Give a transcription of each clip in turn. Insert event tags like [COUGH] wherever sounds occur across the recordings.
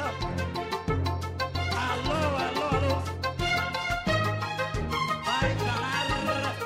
WhatsApp. Alô, alô, alô. Vai parar.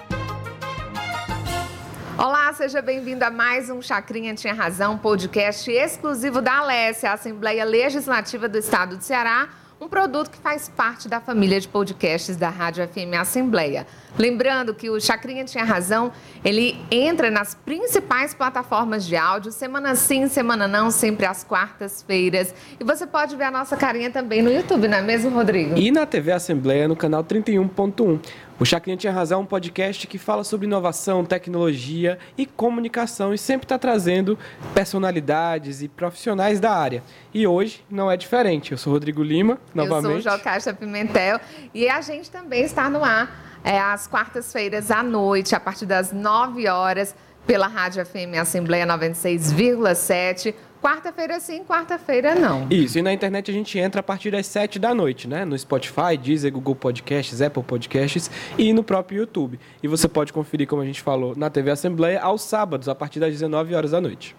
Olá, seja bem-vindo a mais um Chacrinha Tinha Razão, podcast exclusivo da Alessia, a Assembleia Legislativa do Estado de Ceará, um produto que faz parte da família de podcasts da Rádio FM Assembleia. Lembrando que o Chacrinha Tinha Razão, ele entra nas principais plataformas de áudio, semana sim, semana não, sempre às quartas-feiras. E você pode ver a nossa carinha também no YouTube, não é mesmo, Rodrigo? E na TV Assembleia, no canal 31.1. O Chacrinha Tinha Razão é um podcast que fala sobre inovação, tecnologia e comunicação e sempre está trazendo personalidades e profissionais da área. E hoje não é diferente. Eu sou Rodrigo Lima, novamente. Eu sou o Jocasta Pimentel e a gente também está no ar é, às quartas-feiras à noite, a partir das 9 horas, pela Rádio FM Assembleia 96,7. Quarta-feira sim, quarta-feira não. Isso, e na internet a gente entra a partir das 7 da noite, né? No Spotify, Deezer, Google Podcasts, Apple Podcasts e no próprio YouTube. E você pode conferir, como a gente falou, na TV Assembleia aos sábados, a partir das 19 horas da noite.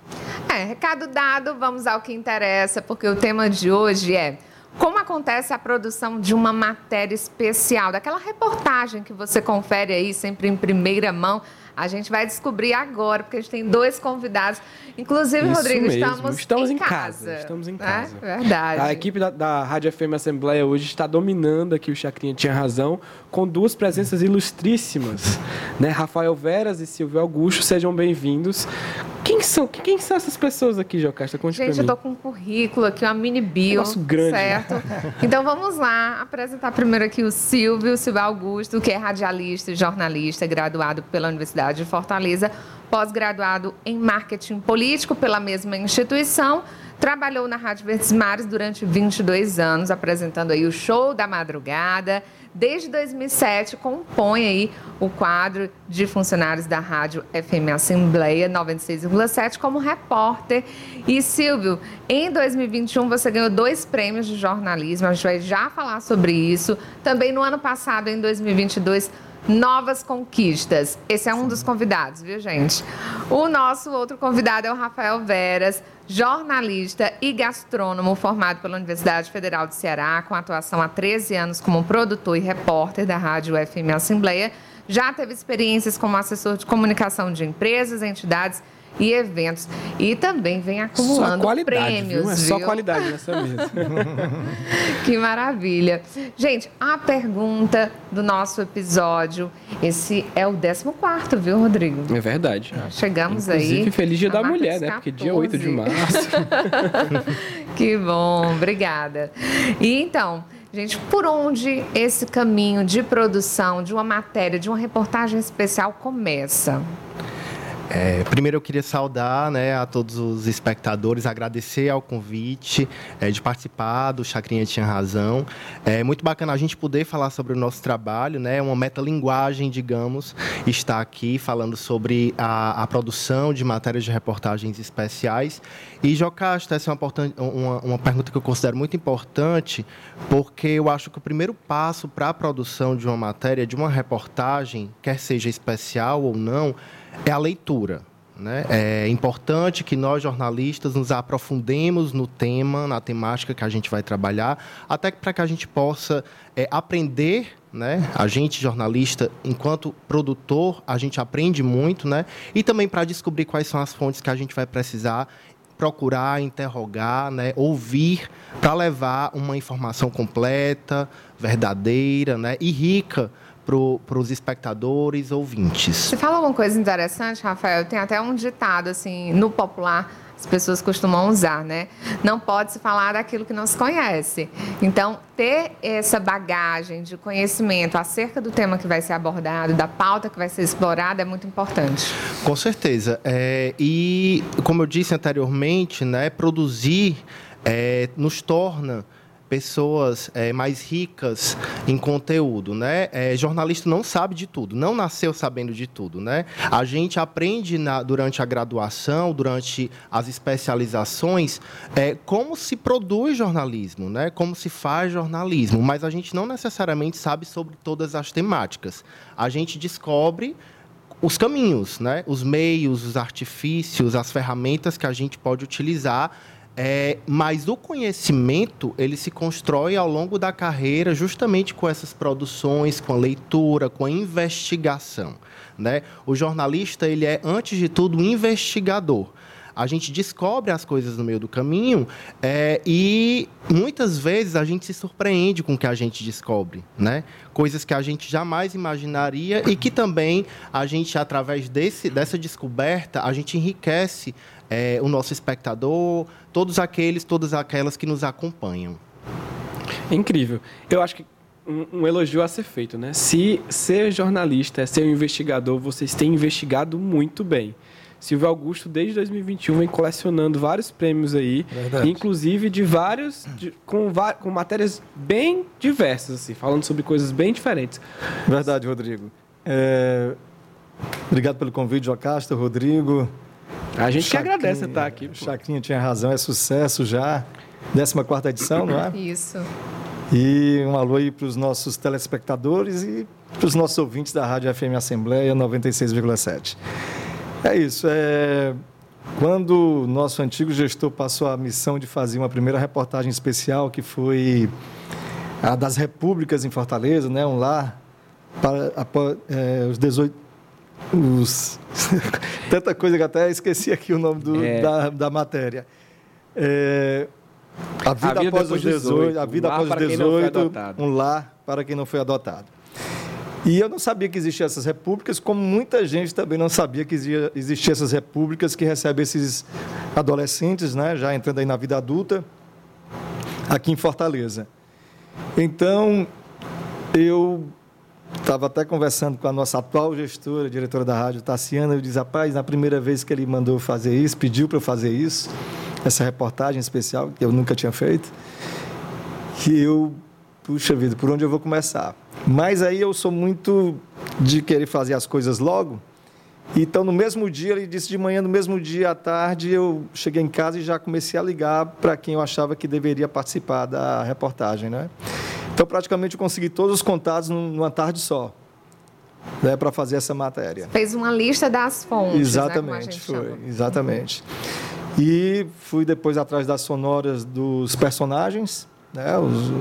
É, recado dado, vamos ao que interessa, porque o tema de hoje é como acontece a produção de uma matéria especial, daquela reportagem que você confere aí sempre em primeira mão. A gente vai descobrir agora, porque a gente tem dois convidados. Inclusive, Isso Rodrigo, mesmo. estamos, Estamos em em casa, casa. estamos em né? casa. Verdade. A equipe da, da Rádio FM Assembleia hoje está dominando aqui o Chacrinha Tinha Razão, com duas presenças ilustríssimas, né? Rafael Veras e Silvio Augusto, sejam bem-vindos. Quem são, quem são essas pessoas aqui, Jocasta? Conte Gente, eu tô com um currículo aqui, uma mini bio. Negócio grande, né? Certo? Então vamos lá apresentar primeiro aqui o Silvio, Silvio Augusto, que é radialista e jornalista, graduado pela Universidade de Fortaleza, pós-graduado em marketing político pela mesma instituição. Trabalhou na Rádio Verdes Mares durante 22 anos, apresentando aí o Show da Madrugada. Desde 2007, compõe aí o quadro de funcionários da Rádio FM Assembleia 96,7 como repórter. E Silvio, em 2021 você ganhou dois prêmios de jornalismo, a gente vai já falar sobre isso. Também no ano passado, em 2022, Novas Conquistas. Esse é um dos convidados, viu, gente? O nosso outro convidado é o Rafael Veras, jornalista e gastrônomo formado pela Universidade Federal de Ceará, com atuação há 13 anos como produtor e repórter da Rádio FM Assembleia. Já teve experiências como assessor de comunicação de empresas, entidades eventos. E também vem acumulando qualidade, prêmios. viu? É só viu? qualidade [LAUGHS] nessa mesa. Que maravilha. Gente, a pergunta do nosso episódio, esse é o 14, viu, Rodrigo? É verdade. Chegamos Inclusive, aí. feliz dia da mulher, né? Porque dia 14. 8 de março. [LAUGHS] Que bom, obrigada. E então, gente, por onde esse caminho de produção de uma matéria, de uma reportagem especial começa? É, primeiro eu queria saudar né, a todos os espectadores, agradecer ao convite é, de participar do Chacrinha Tinha Razão. É muito bacana a gente poder falar sobre o nosso trabalho, né, uma metalinguagem, digamos, está aqui falando sobre a, a produção de matérias de reportagens especiais. E, Jocasta, essa é uma, uma, uma pergunta que eu considero muito importante, porque eu acho que o primeiro passo para a produção de uma matéria, de uma reportagem, quer seja especial ou não, é a leitura. Né? É importante que nós, jornalistas, nos aprofundemos no tema, na temática que a gente vai trabalhar, até para que a gente possa é, aprender. Né? A gente, jornalista, enquanto produtor, a gente aprende muito, né? e também para descobrir quais são as fontes que a gente vai precisar procurar, interrogar, né? ouvir, para levar uma informação completa, verdadeira né? e rica para os espectadores, ouvintes. Você fala alguma coisa interessante, Rafael? Tem até um ditado, assim, no popular, as pessoas costumam usar, né? Não pode se falar daquilo que não se conhece. Então, ter essa bagagem de conhecimento acerca do tema que vai ser abordado, da pauta que vai ser explorada, é muito importante. Com certeza. É, e, como eu disse anteriormente, né, produzir é, nos torna pessoas é, mais ricas em conteúdo, né? É, jornalista não sabe de tudo, não nasceu sabendo de tudo, né? A gente aprende na- durante a graduação, durante as especializações, é, como se produz jornalismo, né? Como se faz jornalismo, mas a gente não necessariamente sabe sobre todas as temáticas. A gente descobre os caminhos, né? os meios, os artifícios, as ferramentas que a gente pode utilizar É, mas o conhecimento ele se constrói ao longo da carreira justamente com essas produções, com a leitura, com a investigação. Né? O jornalista ele é antes de tudo um investigador. A gente descobre as coisas no meio do caminho é, e muitas vezes a gente se surpreende com o que a gente descobre, né? Coisas que a gente jamais imaginaria e que também a gente através desse, dessa descoberta a gente enriquece é, o nosso espectador, todos aqueles, todas aquelas que nos acompanham. Incrível. Eu acho que um, um, elogio a ser feito, né? Se ser jornalista é ser um investigador, vocês têm investigado muito bem. Silvio Augusto, desde 2021, vem colecionando vários prêmios aí, Verdade. inclusive de vários, de, com, com matérias bem diversas, assim, falando sobre coisas bem diferentes. Verdade, Rodrigo. É... Obrigado pelo convite, Jocasta, Rodrigo. A gente que agradece estar aqui. Pô. Chacrinha tinha razão, é sucesso já. 14 edição, não é? Isso. E um alô aí para os nossos telespectadores e para os nossos ouvintes da Rádio FM Assembleia 96,7. É isso. É... Quando nosso antigo gestor passou a missão de fazer uma primeira reportagem especial, que foi a das repúblicas em Fortaleza, né, um lar para é, os 18 os... [LAUGHS] tanta coisa que até esqueci aqui o nome do, é... da, da matéria. É... A vida, a vida após os 18, 18, a vida após os 18, um lar para quem não foi adotado. E eu não sabia que existiam essas repúblicas, como muita gente também não sabia que existiam essas repúblicas que recebem esses adolescentes, né, já entrando aí na vida adulta, aqui em Fortaleza. Então, eu estava até conversando com a nossa atual gestora, diretora da rádio, Tassiana, eu disse, rapaz, na primeira vez que ele mandou fazer isso, pediu para eu fazer isso, essa reportagem especial, que eu nunca tinha feito, que eu puxa vida, por onde eu vou começar? Mas aí eu sou muito de querer fazer as coisas logo. Então, no mesmo dia, ele disse de manhã, no mesmo dia à tarde, eu cheguei em casa e já comecei a ligar para quem eu achava que deveria participar da reportagem, né? Então, praticamente, eu consegui todos os contatos numa tarde só, né, para fazer essa matéria. Fez uma lista das fontes, né, Exatamente, né, foi, chama. exatamente. E fui depois atrás das sonoras dos personagens, né? Os,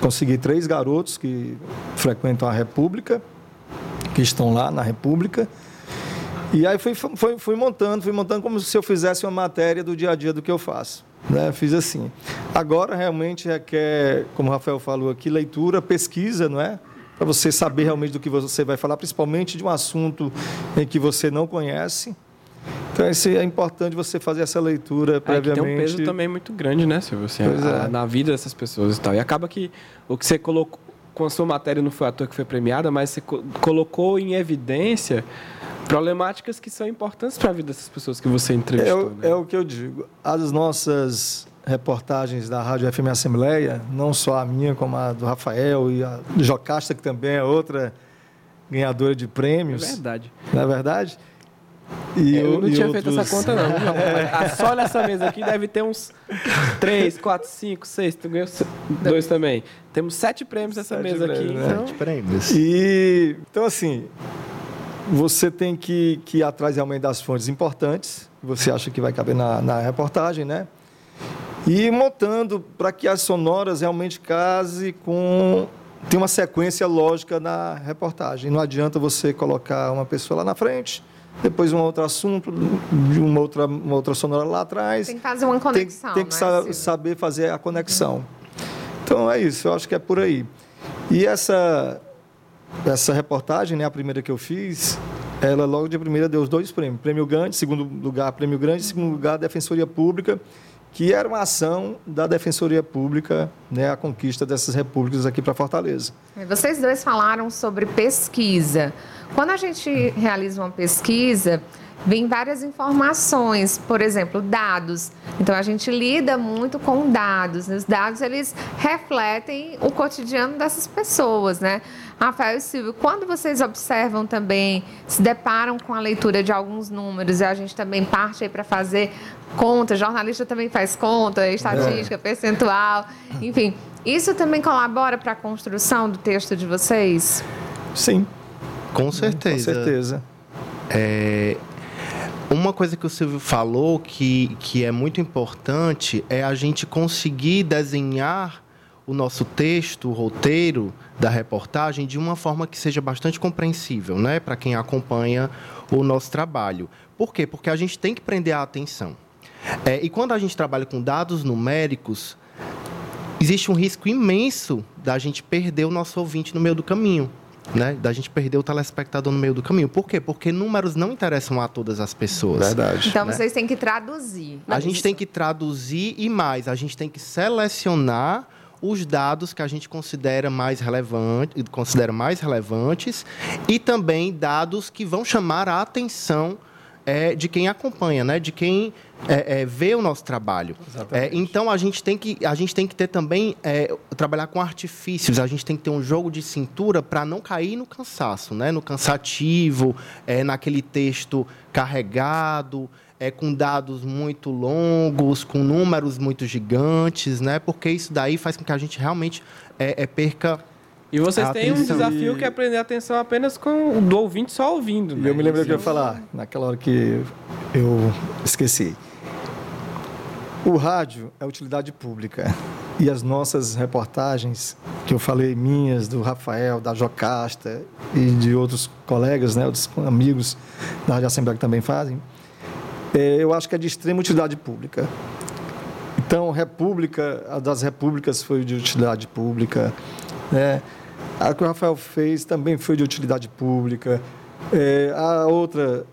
consegui três garotos que frequentam a República, que estão lá na República. E aí fui, fui, fui montando, fui montando como se eu fizesse uma matéria do dia a dia do que eu faço. Né? Fiz assim. Agora realmente requer, como o Rafael falou aqui, leitura, pesquisa, não é? Para você saber realmente do que você vai falar, principalmente de um assunto em que você não conhece. Então, esse é importante você fazer essa leitura previamente. É, tem um peso também muito grande, né, Silvio? Assim, a, é. Na vida dessas pessoas e tal. E acaba que o que você colocou, com a sua matéria não foi à toa que foi premiada, mas você colocou em evidência problemáticas que são importantes para a vida dessas pessoas que você entrevistou. É, né? é o que eu digo. As nossas reportagens da Rádio FM Assembleia, não só a minha, como a do Rafael e a do Jocasta, que também é outra ganhadora de prêmios. É verdade. Não é verdade? E eu não tinha outros... feito essa conta, não. não. Só nessa mesa aqui deve ter uns 3, 4, 5, 6. Tu ganhou dois também. Temos sete prêmios nessa sete mesa prêmios, aqui. Né? Então... Sete prêmios. E, então, assim, você tem que, que ir atrás realmente das fontes importantes, você acha que vai caber na, na reportagem, né? E montando para que as sonoras realmente case com tem uma sequência lógica na reportagem. Não adianta você colocar uma pessoa lá na frente, depois um outro assunto, uma outra, uma outra sonora lá atrás. Tem que fazer uma conexão. Tem, tem que sa saber fazer a conexão. Então é isso, eu acho que é por aí. E essa, essa reportagem, né, a primeira que eu fiz, ela logo de primeira deu os dois prêmios. Prêmio Grande, segundo lugar, Prêmio Grande, segundo lugar, Defensoria Pública, que era uma ação da Defensoria Pública, né, a conquista dessas repúblicas aqui para Fortaleza. Vocês dois falaram sobre pesquisa. Quando a gente realiza uma pesquisa, vem várias informações, por exemplo, dados. Então a gente lida muito com dados. Os dados eles refletem o cotidiano dessas pessoas, né? Rafael e Silvio, quando vocês observam também, se deparam com a leitura de alguns números e a gente também parte aí para fazer conta, jornalista também faz conta, estatística, é. percentual, enfim, isso também colabora para a construção do texto de vocês? Sim, com certeza. Com certeza. É, uma coisa que o Silvio falou que, que é muito importante é a gente conseguir desenhar o nosso texto, o roteiro da reportagem de uma forma que seja bastante compreensível, né, para quem acompanha o nosso trabalho. Por quê? Porque a gente tem que prender a atenção. É, e quando a gente trabalha com dados numéricos, existe um risco imenso da gente perder o nosso ouvinte no meio do caminho. Né? Da gente perder o telespectador no meio do caminho. Por quê? Porque números não interessam a todas as pessoas. Verdade. Então né? vocês têm que traduzir. A gente tem que traduzir e mais, a gente tem que selecionar os dados que a gente considera mais relevante, considera mais relevantes e também dados que vão chamar a atenção é, de quem acompanha, né? de quem é, é, vê o nosso trabalho. É, então a gente tem que a gente tem que ter também é, trabalhar com artifícios. A gente tem que ter um jogo de cintura para não cair no cansaço, né? No cansativo, é, naquele texto carregado, é, com dados muito longos, com números muito gigantes, né? Porque isso daí faz com que a gente realmente é, é, perca E vocês A têm um desafio que é prender a atenção apenas com o do ouvinte só ouvindo. Né? eu me lembrei o que eu ia Isso- falar, naquela hora que eu esqueci. O rádio é utilidade pública. E as nossas reportagens, que eu falei minhas, do Rafael, da Jocasta e de outros colegas, né, outros amigos da Rádio Assembleia que também fazem, é, eu acho que é de extrema utilidade pública. Então, República, a das repúblicas foi de utilidade pública. Né? A que o Rafael fez também foi de utilidade pública. É, a outra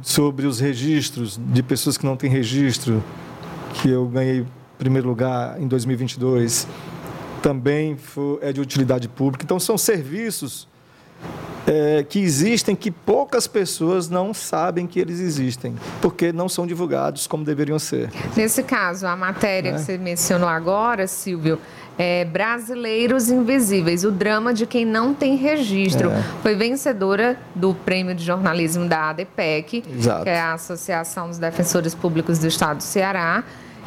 sobre os registros de pessoas que não têm registro, que eu ganhei primeiro lugar em 2022, também foi, é de utilidade pública. Então, são serviços é, que existem que poucas pessoas não sabem que eles existem, porque não são divulgados como deveriam ser. Nesse caso, a matéria É. que você mencionou agora, Silvio, é Brasileiros Invisíveis, o drama de quem não tem registro. É. Foi vencedora do prêmio de jornalismo da ADPEC, Exato. que é a Associação dos Defensores Públicos do Estado do Ceará.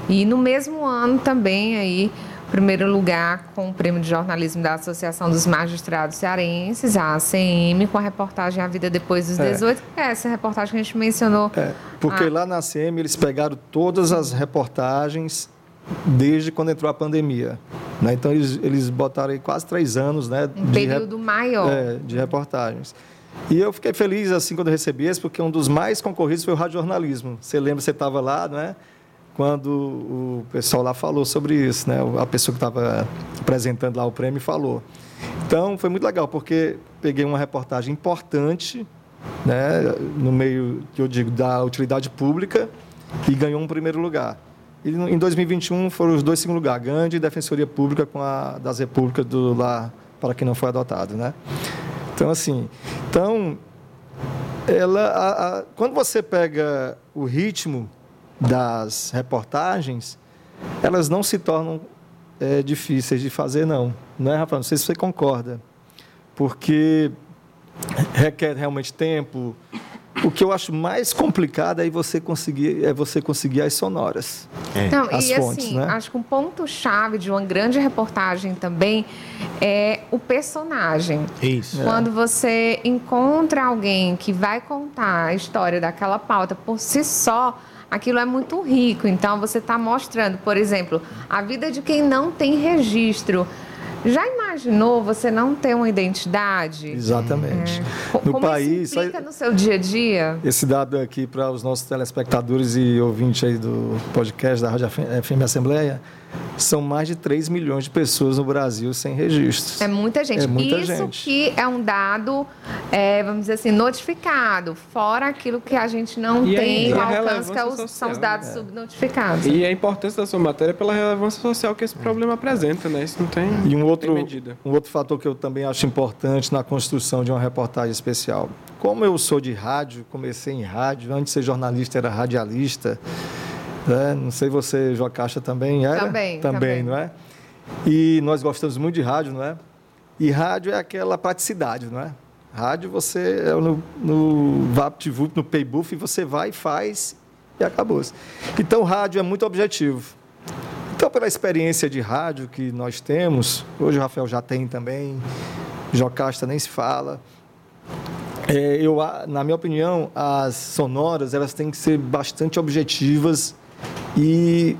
E no mesmo ano também aí, primeiro lugar com o prêmio de jornalismo da Associação dos Magistrados Cearenses, a ACM, com a reportagem A Vida Depois dos É. 18. É essa reportagem que a gente mencionou. É, porque Ah. lá na CM eles pegaram todas as reportagens desde quando entrou a pandemia. né? Então eles, eles botaram aí quase três anos né, Um de, período maior. é, de reportagens. E eu fiquei feliz assim quando recebi esse, porque um dos mais concorridos foi o radiojornalismo. Você lembra, você estava lá, não é? Quando o pessoal lá falou sobre isso, né? A pessoa que estava apresentando lá o prêmio falou. Então foi muito legal, porque peguei uma reportagem importante, né? No meio que eu digo da utilidade pública e ganhou um primeiro lugar. E em 2021 foram os dois segundo lugar, Gandhi e Defensoria Pública com a das Repúblicas do lá para quem não foi adotado, né? Então assim, então ela, a- a- quando você pega o ritmo das reportagens, elas não se tornam é, difíceis de fazer, não. Não é, Rafael? Não sei se você concorda. Porque requer realmente tempo. O que eu acho mais complicado é você conseguir, é você conseguir as sonoras. Não, as e fontes, assim, né? acho que um ponto-chave de uma grande reportagem também é o personagem. Isso. Quando você encontra alguém que vai contar a história daquela pauta por si só, aquilo é muito rico. Então, você está mostrando, por exemplo, a vida de quem não tem registro. Já imaginou você não ter uma identidade? Exatamente. Co- No Como país, isso implica no seu dia a dia? Esse dado aqui para os nossos telespectadores e ouvintes aí do podcast da Rádio FM Assembleia, são mais de 3 milhões de pessoas no Brasil sem registros. É muita gente. É muita Isso gente. que é um dado, é, vamos dizer assim, notificado, fora aquilo que a gente não E tem alcance, que é os- são os social, dados né? subnotificados. E a importância da sua matéria é pela relevância social que esse problema apresenta, né? Isso não tem, E um outro, tem medida. um outro fator que eu também acho importante na construção de uma reportagem especial. Como eu sou de rádio, comecei em rádio, antes de ser jornalista era radialista, né? não sei você, Jocasta, também era? Também, Também, também. não é? E nós gostamos muito de rádio, não é? E rádio é aquela praticidade, não é? Rádio você é no, no VaptVup, no Paybuff, você vai e faz e acabou. Então, rádio é muito objetivo. Então, pela experiência de rádio que nós temos, hoje o Rafael já tem também, Jocasta nem se fala, É, eu, na minha opinião, as sonoras elas têm que ser bastante objetivas e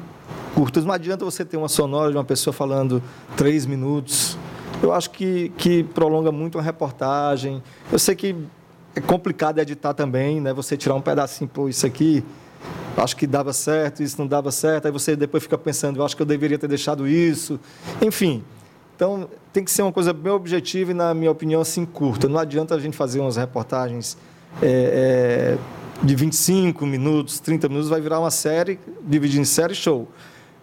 curtas. Não adianta você ter uma sonora de uma pessoa falando três minutos. Eu acho que, que prolonga muito uma reportagem. Eu sei que é complicado editar também, né? Você tirar um pedacinho, pô, isso aqui, acho que dava certo, isso não dava certo. Aí você depois fica pensando, eu acho que eu deveria ter deixado isso. Enfim, então, tem que ser uma coisa bem objetiva e, na minha opinião, assim, curta. Não adianta a gente fazer umas reportagens é, é, de 25 minutos, 30 minutos, vai virar uma série, dividir em série, show.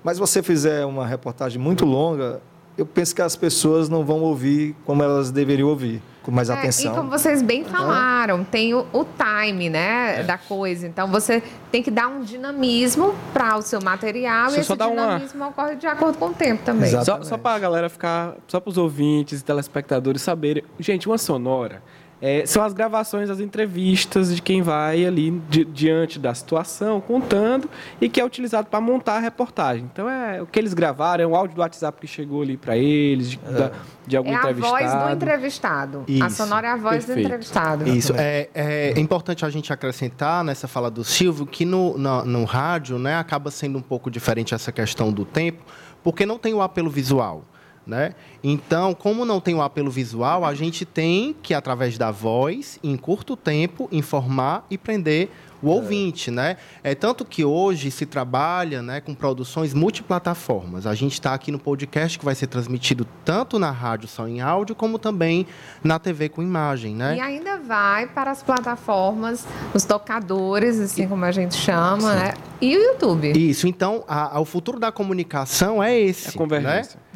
Mas se você fizer uma reportagem muito longa, eu penso que as pessoas não vão ouvir como elas deveriam ouvir, com mais É, atenção. E como vocês bem falaram, tem o, o time, né, da coisa. Então você tem que dar um dinamismo para o seu material Deixa e esse dar uma- dinamismo ocorre de acordo com o tempo também. Exato. Só, Exatamente. só para a galera ficar, só para os ouvintes e telespectadores saberem. Gente, uma sonora é, são as gravações das entrevistas de quem vai ali di- diante da situação, contando, e que é utilizado para montar a reportagem. Então, é o que eles gravaram, é um áudio do WhatsApp que chegou ali para eles, de, da- de algum É a entrevistado. voz do entrevistado. A Isso, sonora é a voz do perfeito. entrevistado. Isso. É, é importante a gente acrescentar nessa fala do Silvio que no, no, no rádio né, acaba sendo um pouco diferente essa questão do tempo, porque não tem o apelo visual. Né? Então, como não tem o apelo visual, a gente tem que, através da voz, em curto tempo, informar e prender o ouvinte, né? É tanto que hoje se trabalha, né, com produções multiplataformas. A gente está aqui no podcast que vai ser transmitido tanto na rádio só em áudio, como também na TV com imagem, né? E ainda vai para as plataformas, os tocadores, assim como a gente chama, né? E o YouTube. Isso, então, a- a- o futuro da comunicação é esse. É a convergência. né?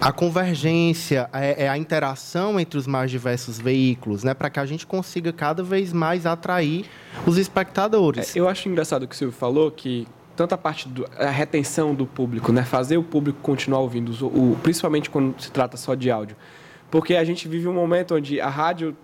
A convergência, é, é a interação entre os mais diversos veículos, né? Para que a gente consiga cada vez mais atrair os espectadores. É, eu acho engraçado o que o Silvio falou, que tanto a parte da retenção do público, né? fazer o público continuar ouvindo, os- o, principalmente quando se trata só de áudio. Porque a gente vive um momento onde a rádio,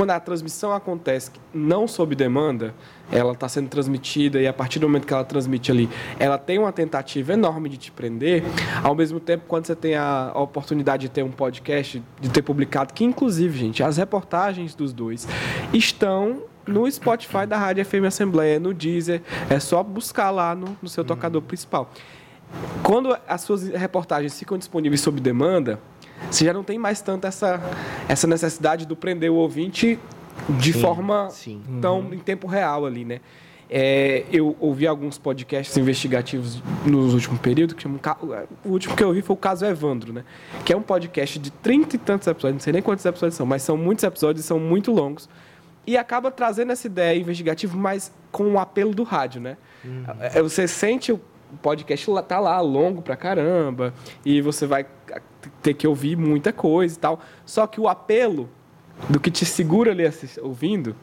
quando a transmissão acontece não sob demanda, ela está sendo transmitida e a partir do momento que ela transmite ali, ela tem uma tentativa enorme de te prender. Ao mesmo tempo, quando você tem a, oportunidade de ter um podcast, de ter publicado, que inclusive, gente, as reportagens dos dois estão no Spotify da Rádio FM Assembleia, no Deezer, é só buscar lá no, no seu tocador principal. Quando as suas reportagens ficam disponíveis sob demanda, você já não tem mais tanto essa, essa necessidade do prender o ouvinte de Sim, forma sim. tão em tempo real ali, né? É, eu ouvi alguns podcasts investigativos nos últimos períodos, que chamam, o último que eu ouvi foi o caso Evandro, né? Que é um podcast de trinta e tantos episódios, não sei nem quantos episódios são, mas são muitos episódios e são muito longos. E acaba trazendo essa ideia investigativa, mas com o apelo do rádio, né? É, Você sente o podcast tá lá, longo pra caramba, e você vai ter que ouvir muita coisa e tal. Só que o apelo do que te segura ali ouvindo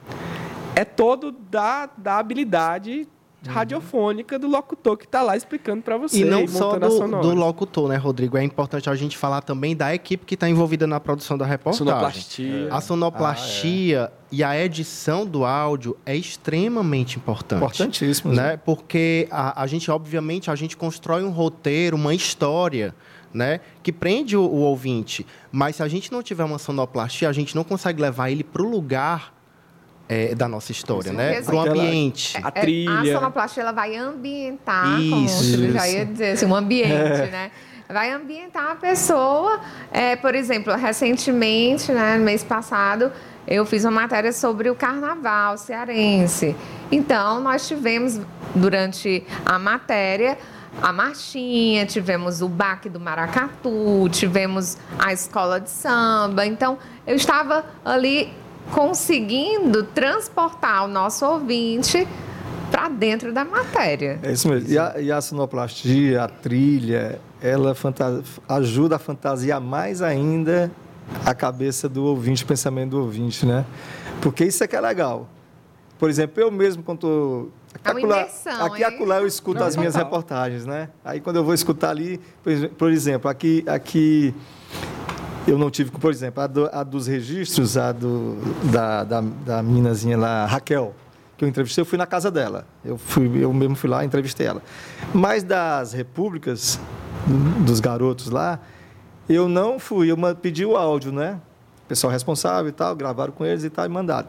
é todo da, da habilidade radiofônica do locutor que tá lá explicando para você. E não só montando a do, do locutor, né, Rodrigo? É importante a gente falar também da equipe que está envolvida na produção da reportagem. Sonoplastia. A sonoplastia e a edição do áudio é extremamente importante. Importantíssimo. né? Porque a, a gente, obviamente, a gente constrói um roteiro, uma história, né? Que prende o, o ouvinte. Mas se a gente não tiver uma sonoplastia, a gente não consegue levar ele para o lugar é, da nossa história, né? Para o ambiente. A É, trilha. A sonoplastia ela vai ambientar, como Isso, o Silvio já ia dizer, assim, um ambiente, né? Vai ambientar a pessoa. É, por exemplo, recentemente, né, no mês passado, eu fiz uma matéria sobre o carnaval cearense. Então, nós tivemos, durante a matéria, a marchinha, tivemos o baque do maracatu, tivemos a escola de samba. Então, eu estava ali conseguindo transportar o nosso ouvinte para dentro da matéria. É isso mesmo. E a, e a sonoplastia, a trilha, ela ajuda a fantasiar mais ainda a cabeça do ouvinte, o pensamento do ouvinte, né? Porque isso é que é legal. Por exemplo, eu mesmo, quando tô... É uma acolá- imersão, aqui hein? acolá eu escuto Não, as minhas total. reportagens, né? Aí quando eu vou escutar ali, por ex- por exemplo, aqui, aqui eu não tive, por exemplo, a, do- a dos registros, a do, da, da, da meninazinha lá, Raquel, que eu entrevistei, eu fui na casa dela. Eu, fui, eu mesmo fui lá e entrevistei ela. Mas das repúblicas, dos garotos lá, eu não fui, eu pedi o áudio, né? pessoal responsável e tal, gravaram com eles e tal, e mandaram.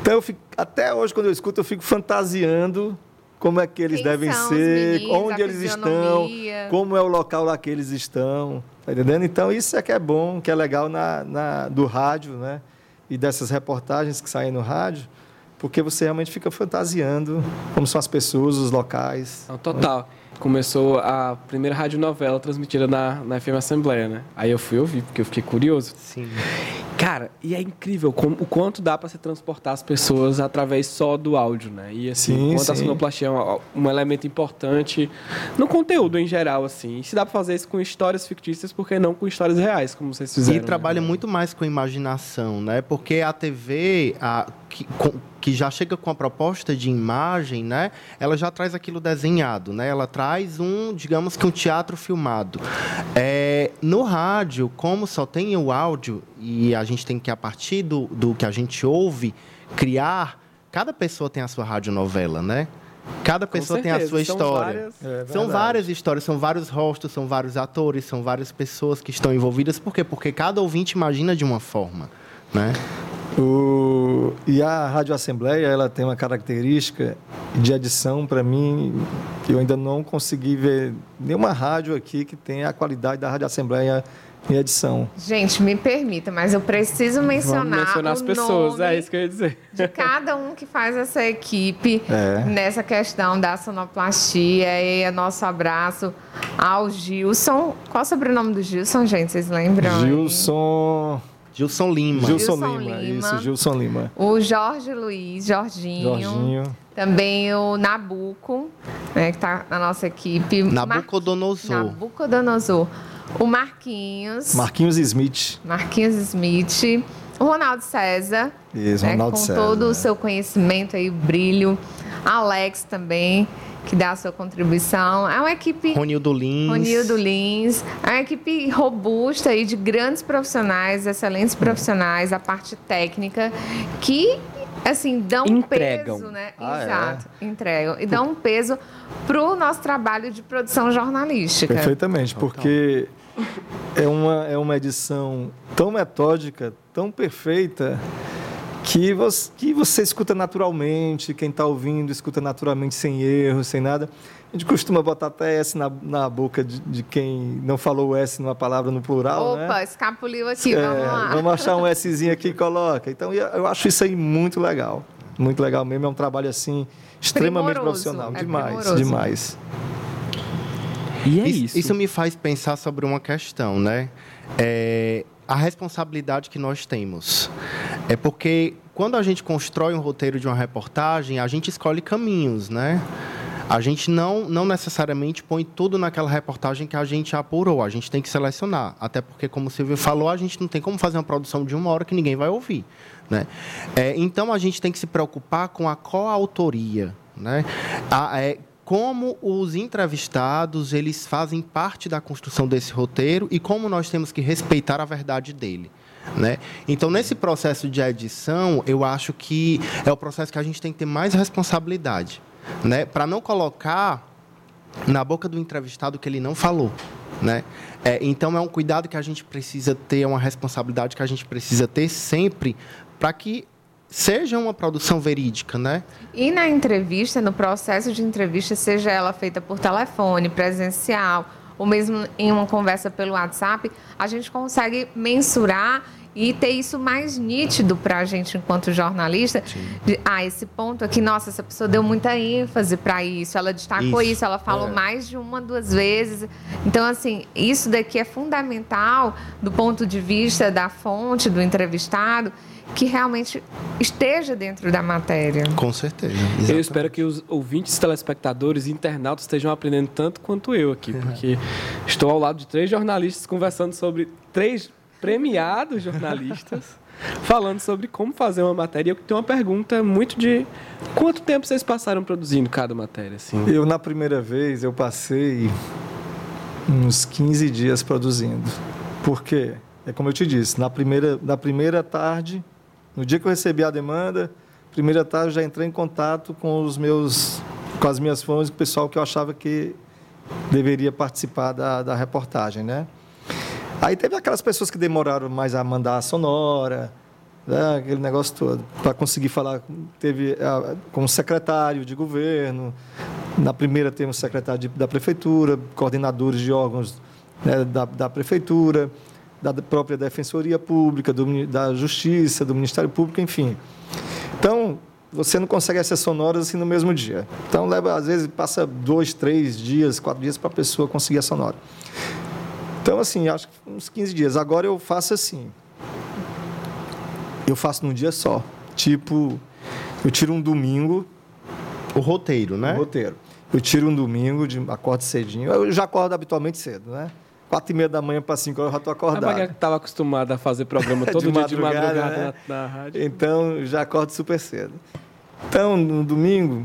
Então, eu fico, até hoje, quando eu escuto, eu fico fantasiando como é que eles Quem devem ser, meninos, onde eles estão, como é o local lá que eles estão, tá entendendo? Então, isso é que é bom, que é legal na, na- do rádio, né? E dessas reportagens que saem no rádio, porque você realmente fica fantasiando como são as pessoas, os locais. Não, total. Começou a primeira radionovela transmitida na, na FM Assembleia, né? Aí eu fui ouvir, porque eu fiquei curioso. Sim. Cara, e é incrível como, o quanto dá para se transportar as pessoas através só do áudio, né? E assim, Sim, quanto a sim. sonoplastia é um, um elemento importante no conteúdo em geral, assim. E se dá para fazer isso com histórias fictícias, por que não com histórias reais, como vocês fizeram? E trabalha né? muito mais com imaginação, né? Porque a TV, a, que, com- que já chega com a proposta de imagem, né? Ela já traz aquilo desenhado, né? Ela traz um, digamos que um teatro filmado. É, no rádio, como só tem o áudio e a gente tem que, a partir do, do que a gente ouve, criar... Cada pessoa tem a sua radionovela, né? Cada pessoa tem a sua são história. várias- É São várias histórias, são vários rostos, são vários atores, são várias pessoas que estão envolvidas. Por quê? Porque cada ouvinte imagina de uma forma, né? O- E a Rádio Assembleia, ela tem uma característica de edição, para mim, que eu ainda não consegui ver nenhuma rádio aqui que tenha a qualidade da Rádio Assembleia em edição. Gente, me permita, mas eu preciso mencionar, Vamos mencionar o as pessoas, nome é isso que eu ia dizer. de cada um que faz essa equipe É. nessa questão da sonoplastia. E nosso abraço ao Gilson. Qual é o sobrenome do Gilson, gente? Vocês lembram? Gilson. Gilson Lima. Gilson, Gilson Lima. Lima. Isso, Gilson Lima. O Jorge Luiz, Jorginho. Jorginho. Também o Nabuco, né, que está na nossa equipe. Nabucodonosor. Mar... Nabucodonosor. O Marquinhos. Marquinhos Smith. Marquinhos Smith. O Ronaldo César. Isso, né, Ronaldo com César. todo o seu conhecimento aí, o brilho. Alex também, que dá a sua contribuição. É uma equipe. Ronildo Lins. Ronildo Lins. É uma equipe robusta aí de grandes profissionais, excelentes profissionais, a parte técnica, que, assim, dão um Entregam. peso, né? Ah, é? Exato, entregam. E dão um peso para o nosso trabalho de produção jornalística. Perfeitamente, porque é uma, é uma edição tão metódica, tão perfeita, que você, que você escuta naturalmente, quem está ouvindo escuta naturalmente, sem erros, sem nada. A gente costuma botar até S na, na boca de, de quem não falou o S numa palavra no plural, né? Opa, escapuliu aqui, É, vamos lá. vamos achar um Szinho aqui e coloca. Então, eu- eu acho isso aí muito legal. Muito legal mesmo. É um trabalho, assim, extremamente Primoroso, profissional. é demais, primoroso. demais. E é Isso, isso. isso me faz pensar sobre uma questão, né? É, a responsabilidade que nós temos. É porque quando a gente constrói um roteiro de uma reportagem, a gente escolhe caminhos, né? A gente não, não necessariamente põe tudo naquela reportagem que a gente apurou. A gente tem que selecionar. Até porque, como o Silvio falou, a gente não tem como fazer uma produção de uma hora que ninguém vai ouvir. Né? É, então, a gente tem que se preocupar com a coautoria. Né? A- é, como os entrevistados eles fazem parte da construção desse roteiro e como nós temos que respeitar a verdade dele. Né? Então, nesse processo de edição, eu acho que é o processo que a gente tem que ter mais responsabilidade. Né? Para não colocar na boca do entrevistado que ele não falou. Né? É, então, é um cuidado que a gente precisa ter, é uma responsabilidade que a gente precisa ter sempre para que seja uma produção verídica. Né? E na entrevista, no processo de entrevista, seja ela feita por telefone, presencial, ou mesmo em uma conversa pelo WhatsApp, a gente consegue mensurar e ter isso mais nítido para a gente enquanto jornalista. De, ah, esse ponto aqui, nossa, essa pessoa deu muita ênfase para isso, ela destacou isso, Isso, ela falou é. mais de uma, duas vezes. Então, assim, isso daqui é fundamental do ponto de vista da fonte, do entrevistado, que realmente esteja dentro da matéria. Com certeza. Eu espero que os ouvintes, telespectadores e internautas estejam aprendendo tanto quanto eu aqui, porque estou ao lado de três jornalistas conversando sobre três premiados jornalistas, [LAUGHS] falando sobre como fazer uma matéria. E eu tenho uma pergunta muito de quanto tempo vocês passaram produzindo cada matéria, assim? Eu, na primeira vez, eu passei uns 15 dias produzindo. Por quê? É como eu te disse, na primeira, na primeira tarde, no dia que eu recebi a demanda, primeira tarde eu já entrei em contato com os meus, com as minhas com o pessoal que eu achava que deveria participar da, da reportagem, né? Aí teve aquelas pessoas que demoraram mais a mandar a sonora, né, aquele negócio todo, para conseguir falar. Teve ah, com o secretário de governo, na primeira temos secretário de- da prefeitura, coordenadores de órgãos né, da, da prefeitura, da própria defensoria pública, do da justiça, do Ministério Público, enfim. Então, você não consegue essas sonoras assim no mesmo dia. Então, leva, às vezes, passa dois, três dias, quatro dias para a pessoa conseguir a sonora. Então, assim, acho que uns 15 dias. Agora eu faço assim. Eu faço num dia só. Tipo, eu tiro um domingo, O roteiro, né? o roteiro. Eu tiro um domingo, de, acordo cedinho. Eu já acordo habitualmente cedo, né? Quatro e meia da manhã para cinco horas eu já estou A acordado. Maga estava acostumada a fazer programa [LAUGHS] todo De dia de madrugada, né? na, na rádio. Então, já acordo super cedo. Então, no domingo,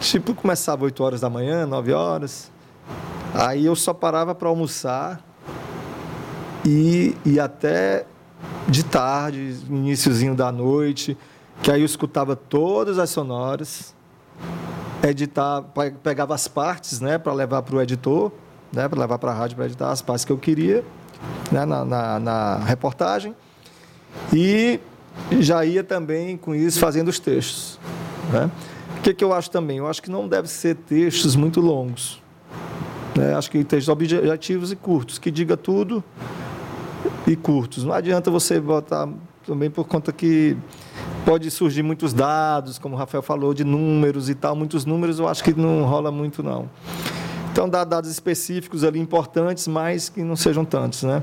tipo, começava 8 horas da manhã, 9 horas. Aí eu só parava para almoçar e, e até de tarde, iníciozinho da noite, que aí eu escutava todas as sonoras, editar, pe- pegava as partes, né, para levar para o editor, né, para levar para a rádio para editar as partes que eu queria, né, na, na, na reportagem. E já ia também com isso fazendo os textos. Né? O que, que eu acho também? Eu acho que não deve ser textos muito longos. Né? Acho que textos objetivos e curtos, que diga tudo e curtos. Não adianta você botar também por conta que pode surgir muitos dados, como o Rafael falou, de números e tal. Muitos números eu acho que não rola muito, não. Então, dá dados específicos ali importantes, mas que não sejam tantos, né?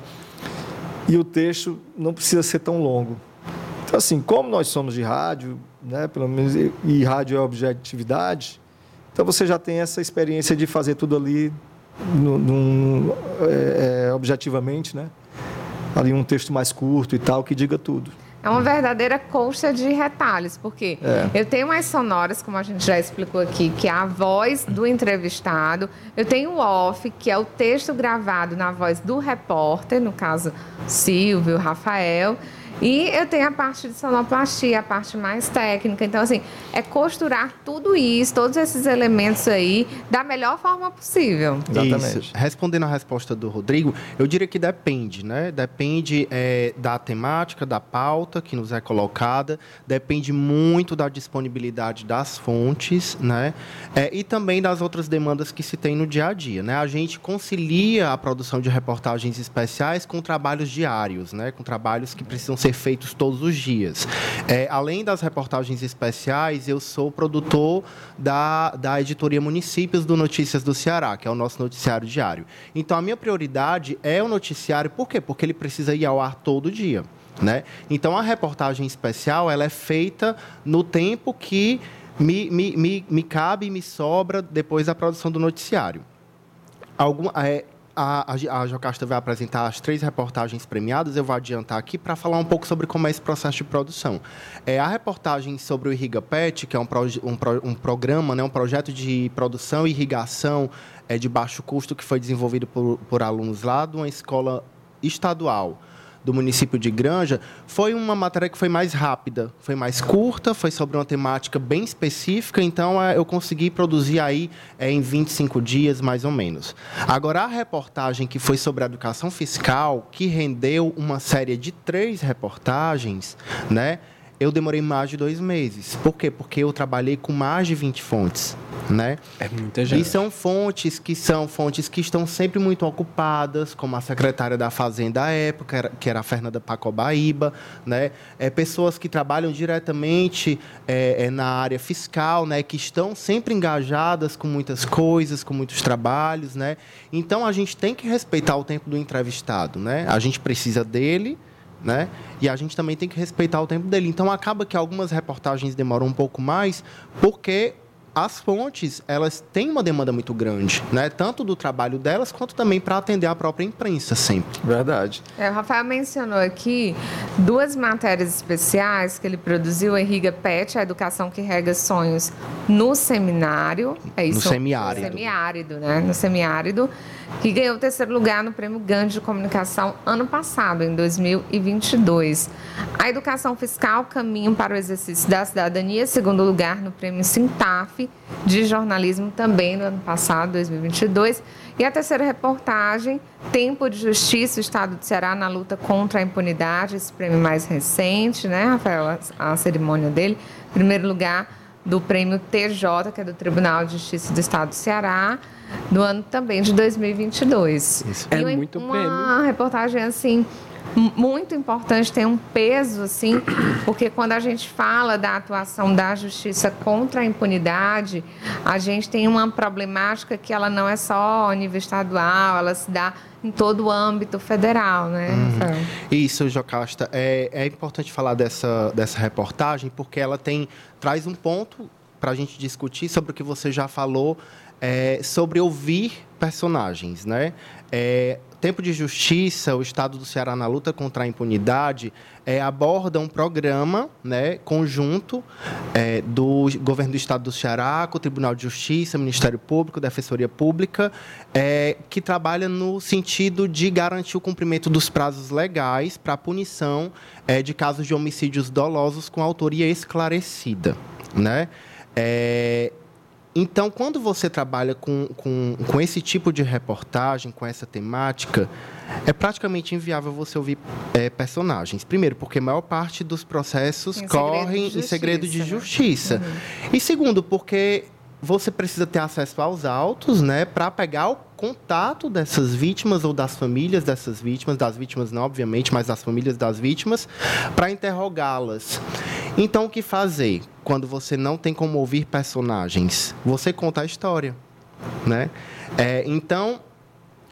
e o texto não precisa ser tão longo. Então, assim, como nós somos de rádio, né, pelo menos, e- rádio é objetividade, então você já tem essa experiência de fazer tudo ali num, é, é, objetivamente, né? Ali um texto mais curto e tal, que diga tudo. É uma verdadeira colcha de retalhos, porque É. eu tenho umas sonoras, como a gente já explicou aqui, que é a voz do entrevistado. Eu tenho o off, que é o texto gravado na voz do repórter, no caso Silvio, Rafael. E eu tenho a parte de sonoplastia, a parte mais técnica. Então, assim, é costurar tudo isso, todos esses elementos aí, da melhor forma possível. Exatamente. Isso. Respondendo a resposta do Rodrigo, eu diria que depende, né? Depende é, da temática, da pauta que nos é colocada, depende muito da disponibilidade das fontes, né? É, e também das outras demandas que se tem no dia a dia, né? A gente concilia a produção de reportagens especiais com trabalhos diários, né? Com trabalhos que precisam ser feitos todos os dias. É, além das reportagens especiais, eu sou produtor da, da editoria Municípios do Notícias do Ceará, que é o nosso noticiário diário. Então, a minha prioridade é o noticiário, por quê? Porque ele precisa ir ao ar todo dia. Né? Então, a reportagem especial ela é feita no tempo que me, me, me, me cabe e me sobra depois da produção do noticiário. Algum, é, a, a, a Jocasta vai apresentar as três reportagens premiadas. Eu vou adiantar aqui para falar um pouco sobre como é esse processo de produção. É, a reportagem sobre o Irriga Pet, que é um, proje- um, pro- um programa, né, um projeto de produção e irrigação é, de baixo custo que foi desenvolvido por, por alunos lá de uma escola estadual do município de Granja, foi uma matéria que foi mais rápida, foi mais curta, foi sobre uma temática bem específica, então eh, eu consegui produzir aí eh, em 25 dias, mais ou menos. Agora, a reportagem que foi sobre a educação fiscal, que rendeu uma série de três reportagens, né? Eu demorei mais de dois meses. Por quê? Porque eu trabalhei com mais de 20 fontes, né? É muita E gente. são fontes que são fontes que estão sempre muito ocupadas, como a secretária da Fazenda à época, que era a Fernanda Pacobaíba, né? É, pessoas que trabalham diretamente é, é, na área fiscal, né? Que estão sempre engajadas com muitas coisas, com muitos trabalhos, né? Então a gente tem que respeitar o tempo do entrevistado, né? A gente precisa dele, né? E a gente também tem que respeitar o tempo dele. Então acaba que algumas reportagens demoram um pouco mais, porque as fontes elas têm uma demanda muito grande, né? Tanto do trabalho delas quanto também para atender a própria imprensa sempre. Verdade. É, o Rafael mencionou aqui duas matérias especiais que ele produziu, Henriga Pet, a educação que rega sonhos no seminário. É isso? semiárido. No semiárido, né? No semiárido. que ganhou o terceiro lugar no Prêmio Gandhi de Comunicação ano passado, em 2022. A Educação Fiscal, Caminho para o Exercício da Cidadania, segundo lugar no Prêmio Sintaf de Jornalismo, também no ano passado, 2022. E a terceira reportagem, Tempo de Justiça, o Estado do Ceará na luta contra a impunidade, esse prêmio mais recente, né, Rafael, a, a cerimônia dele. Primeiro lugar do prêmio TJ, que é do Tribunal de Justiça do Estado do Ceará, do ano também de 2022. Isso. É E uma- muito uma prêmio. reportagem assim muito importante, tem um peso assim, porque quando a gente fala da atuação da justiça contra a impunidade, a gente tem uma problemática que ela não é só a nível estadual, ela se dá em todo o âmbito federal, né, Rafael? Isso, Jocasta. É, é importante falar dessa, dessa reportagem porque ela tem traz um ponto para a gente discutir sobre o que você já falou é, sobre ouvir personagens, né? É, Tempo de Justiça, o Estado do Ceará na luta contra a impunidade, é, aborda um programa né, conjunto é, do governo do Estado do Ceará, com o Tribunal de Justiça, Ministério Público, Defensoria Pública, é, que trabalha no sentido de garantir o cumprimento dos prazos legais para a punição é, de casos de homicídios dolosos com autoria esclarecida. Né? É, então, quando você trabalha com, com, com esse tipo de reportagem, com essa temática, é praticamente inviável você ouvir é, personagens. Primeiro, porque a maior parte dos processos Em segredo correm em segredo de justiça, né? justiça. E segundo, porque você precisa ter acesso aos autos, né, para pegar o contato dessas vítimas ou das famílias dessas vítimas, das vítimas não, obviamente, mas das famílias das vítimas, para interrogá-las. Então, o que fazer quando você não tem como ouvir personagens? Você conta a história, né? É, então,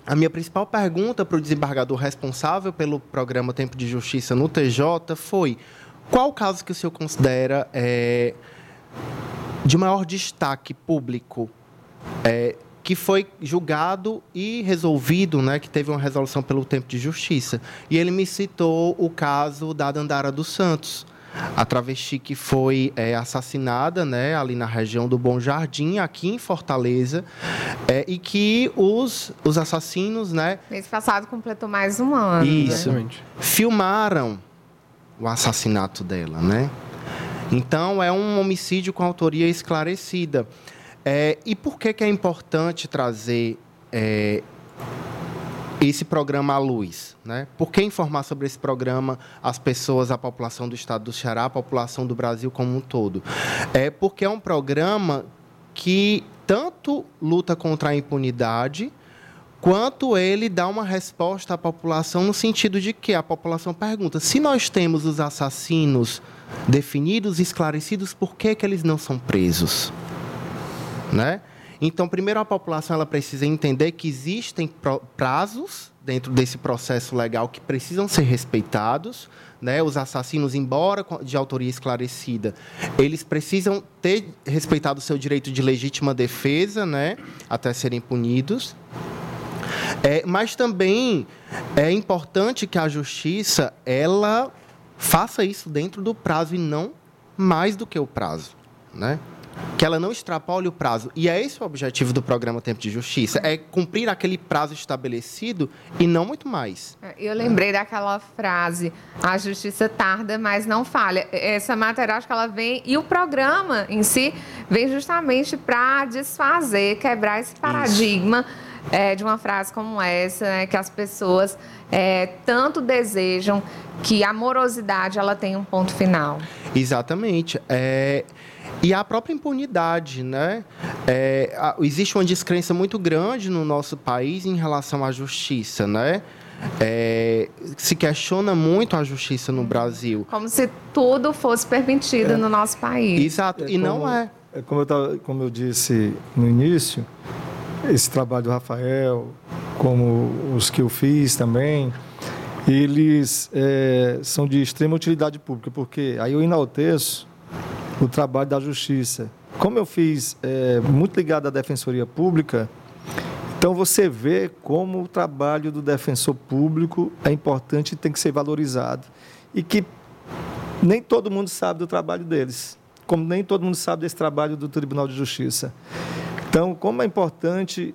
a minha principal pergunta para o desembargador responsável pelo programa Tempo de Justiça no TJ foi: qual o caso que o senhor considera é, de maior destaque público é, que foi julgado e resolvido, né, que teve uma resolução pelo tempo de justiça. E ele me citou o caso da Dandara dos Santos, a travesti que foi é, assassinada, né, ali na região do Bom Jardim, aqui em Fortaleza, é, e que os, os assassinos, né, Mês passado completou mais um ano. né? Isso. Exatamente. filmaram o assassinato dela, né? Então é um homicídio com autoria esclarecida. É, e por que, que é importante trazer é, esse programa à luz? Né? Por que informar sobre esse programa as pessoas, a população do estado do Ceará, a população do Brasil como um todo? É porque é um programa que tanto luta contra a impunidade, quanto ele dá uma resposta à população no sentido de que a população pergunta: se nós temos os assassinos definidos e esclarecidos, por que, que eles não são presos? Né? Então, primeiro a população ela precisa entender que existem prazos dentro desse processo legal que precisam ser respeitados. Né? Os assassinos, embora de autoria esclarecida, eles precisam ter respeitado o seu direito de legítima defesa, né? até serem punidos. É, mas também é importante que a justiça ela faça isso dentro do prazo e não mais do que o prazo, né? Que ela não extrapole o prazo. E é esse o objetivo do programa Tempo de Justiça, é cumprir aquele prazo estabelecido e não muito mais. Eu lembrei daquela frase: a justiça tarda, mas não falha. Essa matéria, acho que ela vem. E o programa em si vem justamente para desfazer, quebrar esse paradigma é, de uma frase como essa, né, que as pessoas é, tanto desejam que a morosidade ela tenha um ponto final. Exatamente. É, e a própria impunidade, né? É, existe uma descrença muito grande no nosso país em relação à justiça, né? É, se questiona muito a justiça no Brasil. Como se tudo fosse permitido no nosso país. Exato. E não como- é. é como, eu tava- como eu disse no início, esse trabalho do Rafael, como os que eu fiz também, eles é, são de extrema utilidade pública, porque aí eu enalteço o trabalho da justiça. Como eu fiz é, muito ligado à defensoria pública, então você vê como o trabalho do defensor público é importante e tem que ser valorizado. E que nem todo mundo sabe do trabalho deles, como nem todo mundo sabe desse trabalho do Tribunal de Justiça. Então, como é importante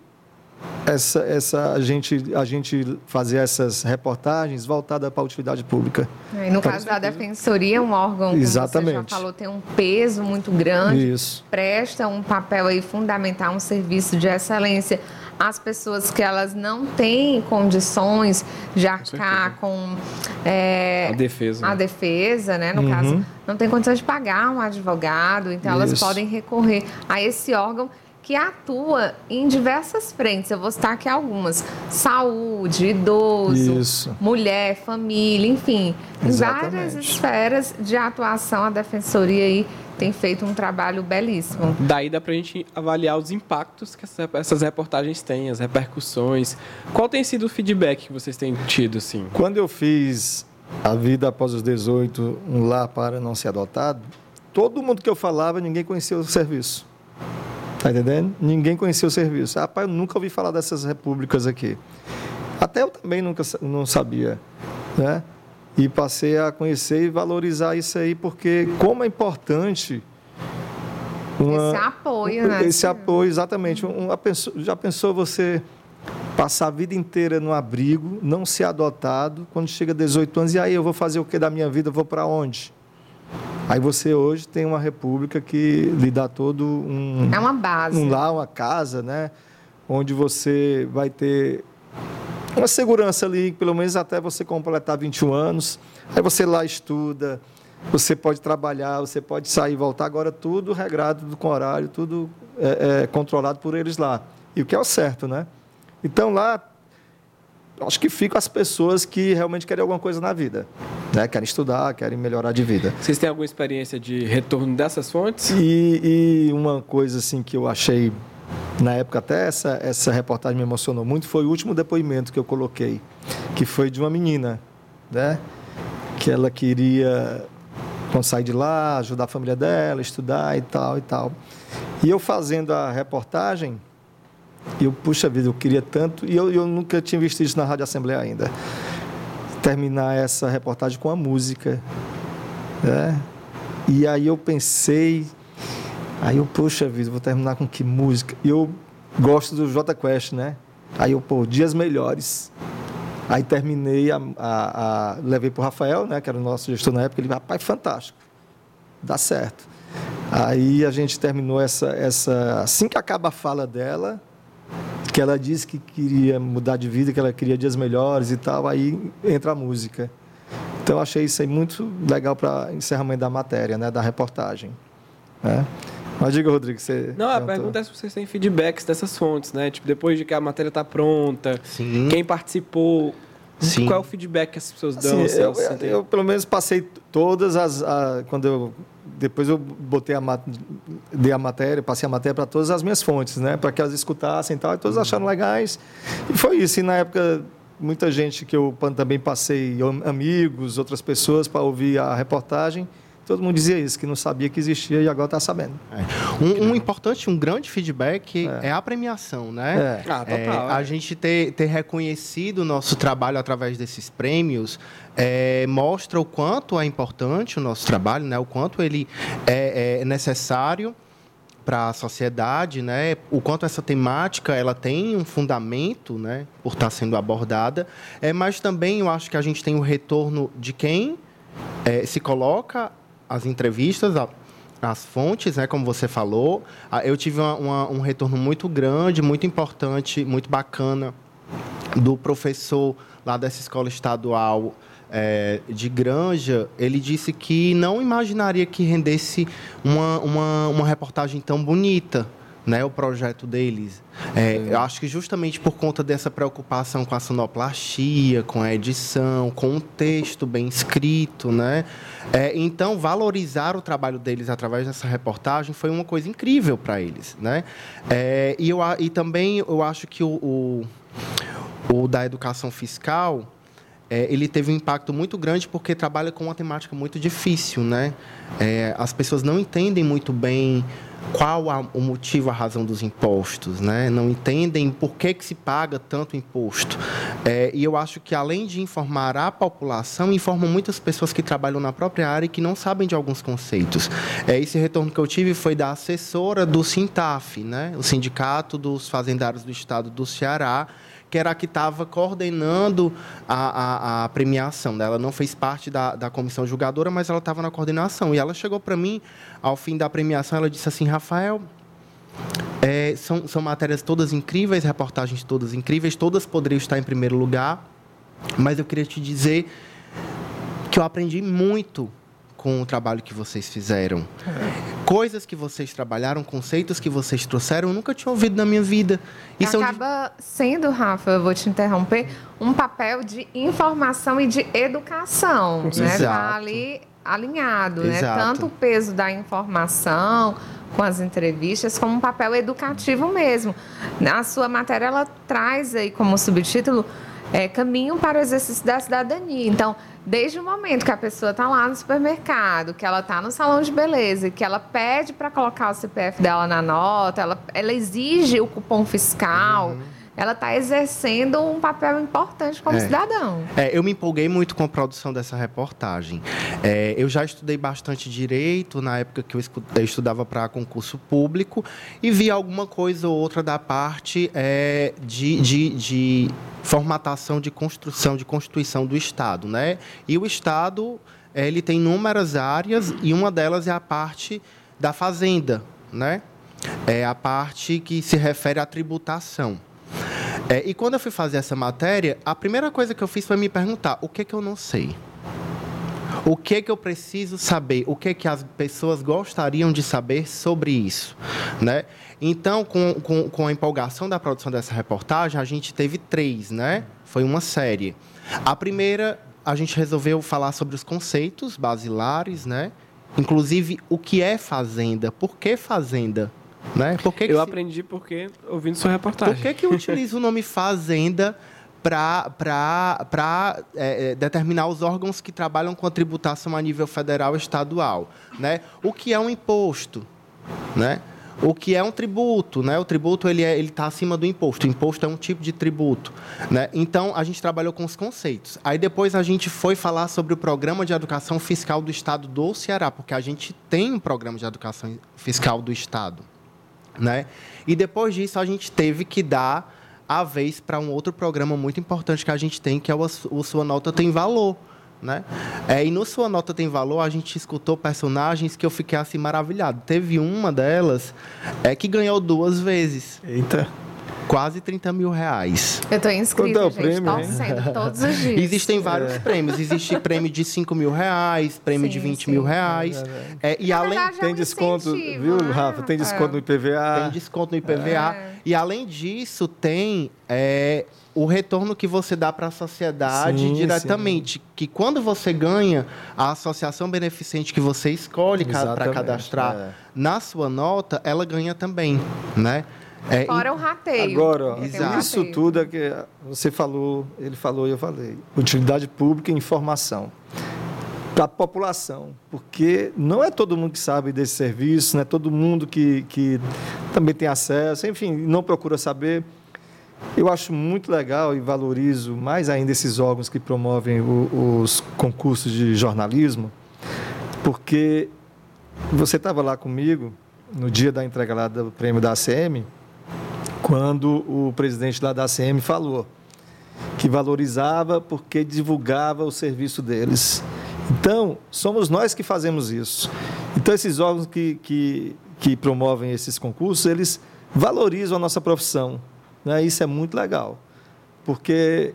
essa, essa, a, gente, a gente fazer essas reportagens voltadas para a utilidade pública. É, E no caso da defensoria, um órgão, como você já Exatamente. falou, tem um peso muito grande, Isso. presta um papel aí fundamental, um serviço de excelência às pessoas que elas não têm condições de arcar com, é, A defesa. a defesa, né? No caso, não tem condições de pagar um advogado, então elas Isso. podem recorrer a esse órgão que atua em diversas frentes. Eu vou citar aqui algumas: saúde, idoso, Isso. mulher, família, enfim, em várias Exatamente. esferas de atuação. A defensoria aí tem feito um trabalho belíssimo. Daí dá pra gente avaliar os impactos que essa- essas reportagens têm, as repercussões. Qual tem sido o feedback que vocês têm tido, assim? Quando eu fiz a vida após os 18, um lar para não ser adotado, todo mundo que eu falava, ninguém conhecia o serviço. Tá entendendo? Ninguém conhecia o serviço. Rapaz, eu nunca ouvi falar dessas repúblicas aqui. Até eu também nunca não sabia, né? E passei a conhecer e valorizar isso aí, porque como é importante uma- Esse apoio, né? esse apoio, exatamente. Uma pessoa- já pensou você passar a vida inteira no abrigo, não ser adotado, quando chega a 18 anos, e aí eu vou fazer o que da minha vida? Eu vou para onde? Aí você hoje tem uma república que lhe dá todo um, É uma base. um lar, uma casa, né? Onde você vai ter uma segurança ali, pelo menos até você completar 21 anos. Aí você lá estuda, você pode trabalhar, você pode sair e voltar. Agora tudo regrado com horário, tudo é, é, controlado por eles lá. E o que é o certo, né? Então lá, acho que ficam as pessoas que realmente querem alguma coisa na vida. Né? Querem estudar, querem melhorar de vida. Vocês têm alguma experiência de retorno dessas fontes? E, e uma coisa assim que eu achei, na época até essa, essa reportagem me emocionou muito, foi o último depoimento que eu coloquei, que foi de uma menina, né? Que ela queria, quando sair de lá, ajudar a família dela, estudar e tal e tal. E eu fazendo a reportagem, eu, puxa vida, eu queria tanto, e eu, eu nunca tinha visto isso na Rádio Assembleia ainda, terminar essa reportagem com a música, né? E aí eu pensei, aí eu, poxa vida, vou terminar com que música? E eu gosto do J Quest, né? Aí eu, pô, Dias Melhores. Aí terminei, a, a, a- levei para o Rafael, né, que era o nosso gestor na época, ele rapaz, fantástico, dá certo. Aí a gente terminou essa, essa, assim que acaba a fala dela, que ela disse que queria mudar de vida, que ela queria dias melhores e tal, aí entra a música. Então eu achei isso aí muito legal para encerramento da matéria, né, da reportagem. né? Mas diga, Rodrigo, você. Não, a perguntou. pergunta é se vocês têm feedbacks dessas fontes, né? Tipo, depois de que a matéria tá pronta, Sim. quem participou, Sim. qual é o feedback que as pessoas dão? Assim, se eu, sentem- eu, pelo menos passei todas as. a- quando eu. Depois eu botei a, dei a matéria, passei a matéria para todas as minhas fontes, né? Para que elas escutassem e tal, e todos acharam legais. E foi isso. E na época, muita gente que eu também passei, am- amigos, outras pessoas, para ouvir a reportagem, todo mundo dizia isso, que não sabia que existia e agora está sabendo. É. Um, um importante, um grande feedback é, a premiação, né? É. Ah, total. É, é. a gente ter, ter reconhecido o nosso trabalho através desses prêmios é, mostra o quanto é importante o nosso trabalho, né? o quanto ele é, é necessário para a sociedade, né? o quanto essa temática ela tem um fundamento né? por estar sendo abordada, é, mas também eu acho que a gente tem o retorno de quem é, se coloca as entrevistas, a- as fontes, né, como você falou. Ah, Eu tive uma- uma- um retorno muito grande, muito importante, muito bacana do professor lá dessa escola estadual é, de Granja. Ele disse que não imaginaria que rendesse uma, uma, uma reportagem tão bonita. Né, o projeto deles. É, eu acho que justamente por conta dessa preocupação com a sonoplastia, com a edição, com um texto bem escrito, né? É, então, valorizar o trabalho deles através dessa reportagem foi uma coisa incrível para eles, né? É, e, eu, e também eu acho que o, o, o da educação fiscal é, ele teve um impacto muito grande porque trabalha com uma temática muito difícil, né? É, as pessoas não entendem muito bem qual a- o motivo, a razão dos impostos, né? Não entendem por que, que se paga tanto imposto. É, e eu acho que, além de informar a população, informam muitas pessoas que trabalham na própria área e que não sabem de alguns conceitos. É, esse retorno que eu tive foi da assessora do Sintaf, né? o Sindicato dos Fazendários do Estado do Ceará, que era a que estava coordenando a, a, a, premiação. Né? Ela não fez parte da, da comissão julgadora, mas ela estava na coordenação. E ela chegou para mim, ao fim da premiação, ela disse assim, Rafael, é, são, são matérias todas incríveis, reportagens todas incríveis, todas poderiam estar em primeiro lugar, mas eu queria te dizer que eu aprendi muito com o trabalho que vocês fizeram. Coisas que vocês trabalharam, conceitos que vocês trouxeram, eu nunca tinha ouvido na minha vida. E Acaba de... sendo, Rafa, eu vou te interromper, um papel de informação e de educação. Exato. Né? Tá ali alinhado, né? Exato. né? Tanto o peso da informação com as entrevistas como um papel educativo mesmo. A sua matéria ela traz aí como subtítulo é, caminho para o exercício da cidadania. Então, desde o momento que a pessoa está lá no supermercado, que ela está no salão de beleza, que ela pede para colocar o CPF dela na nota, ela, ela exige o cupom fiscal. Uhum ela está exercendo um papel importante como é. cidadão. É, eu me empolguei muito com a produção dessa reportagem. É, eu já estudei bastante direito na época que eu estudava para concurso público e vi alguma coisa ou outra da parte é, de, de, de formatação de construção, de constituição do Estado. Né? E o Estado ele tem inúmeras áreas e uma delas é a parte da fazenda, né? É a parte que se refere à tributação. É, e quando eu fui fazer essa matéria, a primeira coisa que eu fiz foi me perguntar: o que, que eu não sei? O que que eu preciso saber? O que que as pessoas gostariam de saber sobre isso, né? Então, com, com, com a empolgação da produção dessa reportagem, a gente teve três, né? Foi uma série. A primeira, a gente resolveu falar sobre os conceitos basilares, né? Inclusive, o que é fazenda? Por que fazenda? Né? Por que eu que aprendi porque ouvindo sua reportagem. Por que, que utiliza o nome fazenda para é, é, determinar os órgãos que trabalham com a tributação a nível federal e estadual? Né? O que é um imposto? Né? o que é um tributo, né? O tributo ele é, ele está acima do imposto. O imposto é um tipo de tributo, né? Então a gente trabalhou com os conceitos. Aí depois a gente foi falar sobre o programa de educação fiscal do Estado do Ceará, porque a gente tem um programa de educação fiscal do Estado. Né? E depois disso, a gente teve que dar a vez para um outro programa muito importante que a gente tem, que é o, o Sua Nota Tem Valor. Né? É, e no Sua Nota Tem Valor, a gente escutou personagens que eu fiquei assim maravilhado. Teve uma delas é, que ganhou duas vezes. Eita! Quase 30 mil reais. Eu estou inscrita, é o gente, prêmio, torcendo todos os dias. Existem vários é. prêmios. Existe prêmio de 5 mil reais, prêmio sim, de 20 sim. mil reais. É, é, e além... Verdade, tem é um desconto, viu, né? Rafa? Tem desconto no IPVA. Tem desconto no IPVA. É. E além disso, tem o retorno que você dá para a sociedade sim, diretamente. Sim. Que quando você ganha, a associação beneficente que você escolhe para cadastrar é. na sua nota, ela ganha também, né? É, Fora o rateio. Agora, ó, isso rateio. tudo é que você falou, ele falou e eu falei. Utilidade pública e informação para a população, porque não é todo mundo que sabe desse serviço, não é todo mundo que, que também tem acesso, enfim, não procura saber. Eu acho muito legal e valorizo mais ainda esses órgãos que promovem o, os concursos de jornalismo, porque você estava lá comigo no dia da entrega lá do prêmio da ACM, quando o presidente lá da ACM falou que valorizava porque divulgava o serviço deles. Então, somos nós que fazemos isso. Então, esses órgãos que, que, que promovem esses concursos, eles valorizam a nossa profissão. Né? Isso é muito legal. Porque,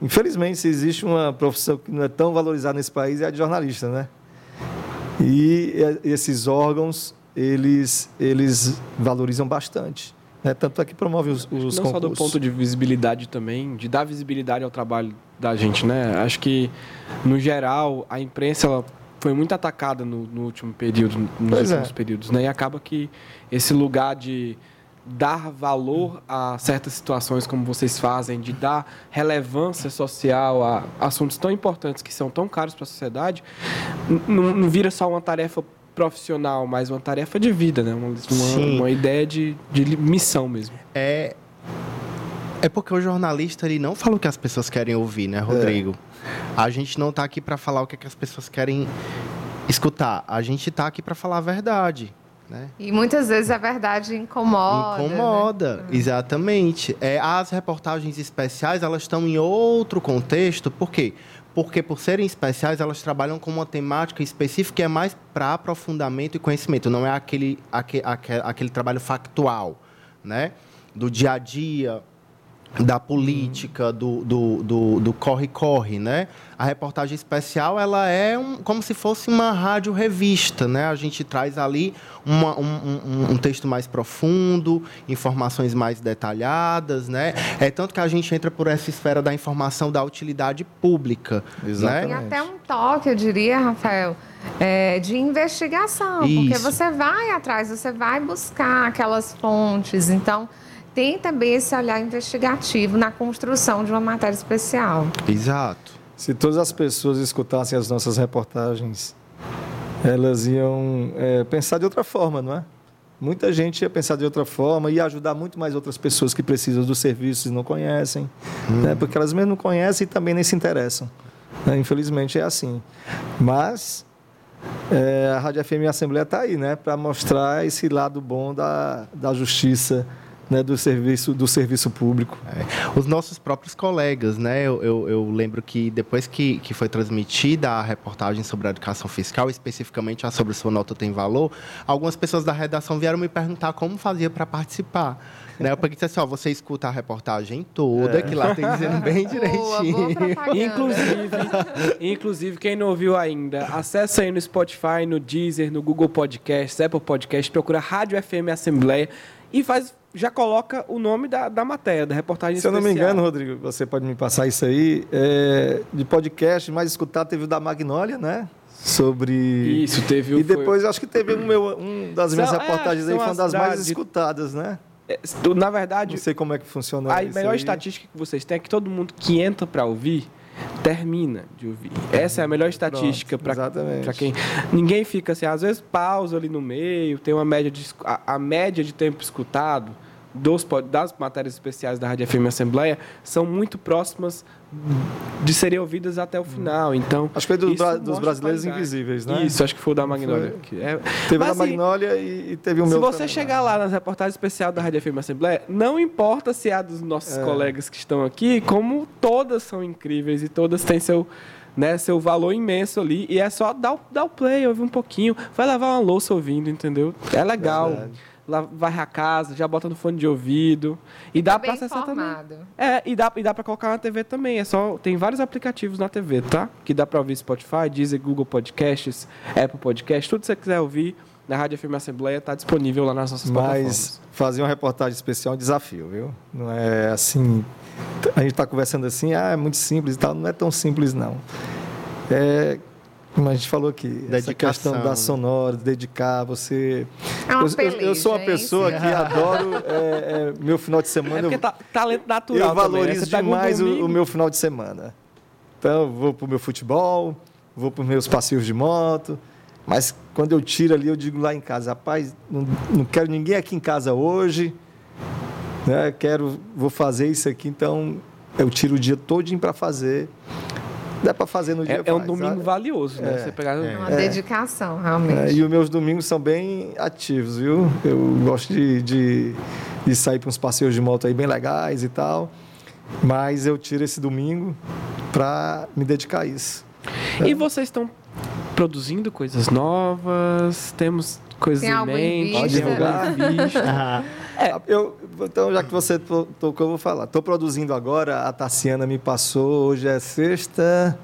infelizmente, se existe uma profissão que não é tão valorizada nesse país, é a de jornalista, né? E esses órgãos, eles, eles valorizam bastante. Né? Tanto é que promove os, os Não concursos. só do ponto de visibilidade também, de dar visibilidade ao trabalho da gente, né? Acho que, no geral, a imprensa ela foi muito atacada no, no último período, nos pois últimos é. períodos, né? E acaba que esse lugar de dar valor a certas situações como vocês fazem, de dar relevância social a assuntos tão importantes que são tão caros para a sociedade, não, não vira só uma tarefa profissional, mas uma tarefa de vida, né? Uma, uma, uma ideia de, de missão mesmo. É É porque o jornalista ele não fala o que as pessoas querem ouvir, né, Rodrigo? A gente não está aqui para falar o que, é que as pessoas querem escutar. A gente está aqui para falar a verdade. Né? E muitas vezes a verdade incomoda. Incomoda, né? exatamente. É, as reportagens especiais elas estão em outro contexto, por quê? Porque por serem especiais, elas trabalham com uma temática específica que é mais para aprofundamento e conhecimento, não é aquele, aquele, aquele trabalho factual, né? Do dia a dia, da política, do, do, do, do corre-corre, né? A reportagem especial, ela é um, como se fosse uma rádio revista, né? A gente traz ali uma, um, um, um, texto mais profundo, informações mais detalhadas, né? É tanto que a gente entra por essa esfera da informação da utilidade pública, Exatamente. E até um toque, eu diria, Rafael, é, de investigação, porque Isso. você vai atrás, você vai buscar aquelas fontes, então tem também esse olhar investigativo na construção de uma matéria especial. Exato. Se todas as pessoas escutassem as nossas reportagens, elas iam é, pensar de outra forma, não é? Muita gente ia pensar de outra forma, ia ajudar muito mais outras pessoas que precisam dos serviços e não conhecem, né? porque elas mesmo não conhecem e também nem se interessam. né? Infelizmente é assim. Mas é, a Rádio FM e a Assembleia está aí, né? Para mostrar esse lado bom da, da justiça, né? do, serviço, do serviço público. É. Os nossos próprios colegas, né? Eu, eu, eu lembro que depois que, que foi transmitida a reportagem sobre a educação fiscal, especificamente a sobre sua nota tem valor, algumas pessoas da redação vieram me perguntar como fazia para participar. Né? Eu perguntei assim, ó, você escuta a reportagem toda, que lá tem dizendo [LAUGHS] bem Boa, boa direitinho. propaganda. Inclusive, inclusive, quem não ouviu ainda, acessa aí no Spotify, no Deezer, no Google Podcast, Apple Podcast, procura Rádio FM Assembleia e faz, já coloca o nome da, da matéria, da reportagem Se eu não me especial. engano, Rodrigo, você pode me passar isso aí, é, de podcast mais escutado teve o da Magnólia, né? Sobre. Isso, teve o- E depois acho que teve um, meu, um das minhas é, reportagens aí, foi uma as das mais de- escutadas, né? É, Na verdade, Não sei como é que funciona a isso melhor aí. estatística que vocês têm é que todo mundo que entra para ouvir termina de ouvir. Essa é a melhor estatística para quem ninguém fica assim, às vezes pausa ali no meio, tem uma média de a, a média de tempo escutado dos das matérias especiais da Rádio FM Assembleia são muito próximas de serem ouvidas até o final. Então, Acho que foi dos isso bra- dos Brasileiros. Invisíveis, né? Isso, acho que foi o da Magnólia. É- Teve Mas, a assim, Magnólia e, e teve o se meu. você também, chegar né? lá nas reportagens especiais da Rádio FM Assembleia, não importa se é a dos nossos É. colegas que estão aqui, como todas são incríveis e todas têm seu, né, seu valor imenso ali. E é só dar o, dar o play, ouvir um pouquinho. Vai lavar uma louça ouvindo, entendeu? É legal. Verdade. Lá, vai a casa, já bota no fone de ouvido. E dá Tá pra bem acessar também. informado. É, e dá, e dá pra colocar na TV também. É só, tem vários aplicativos na TV, tá? Que dá pra ouvir Spotify, Deezer, Google Podcasts, Apple Podcasts, tudo que você quiser ouvir na Rádio FM Assembleia tá disponível lá nas nossas plataformas. Mas fazer uma reportagem especial é um desafio, viu? Não é assim. A gente está conversando assim, ah, é muito simples e tal. Não é tão simples, não. É, como a gente falou aqui, essa Dedicação, questão né? da sonora, dedicar, você. É uma eu, eu- eu sou uma hein? pessoa que adoro é, é, meu final de semana. É porque eu, tá, talento natural eu também, né? valorizo pega um demais o- o, meu final de semana. Então, eu vou para o meu futebol, vou para os meus passeios de moto. Mas quando eu tiro ali, eu digo lá em casa, rapaz, não, não quero ninguém aqui em casa hoje. Né? Quero, vou fazer isso aqui, então eu tiro o dia todinho para fazer. Dá para fazer no dia É, é um faz, domingo sabe? valioso, né? É, Você pegar... É uma dedicação, realmente. É, e os meus domingos são bem ativos, viu? Eu gosto de, de, de sair para uns passeios de moto aí bem legais e tal. Mas eu tiro esse domingo para me dedicar a isso. E vocês estão produzindo coisas novas? Temos coisas Tem em mente? vista? tem [LAUGHS] em vista? Eu, então, já que você to- tocou, eu vou falar. Estou produzindo agora, a Tassiana me passou, hoje é sexta,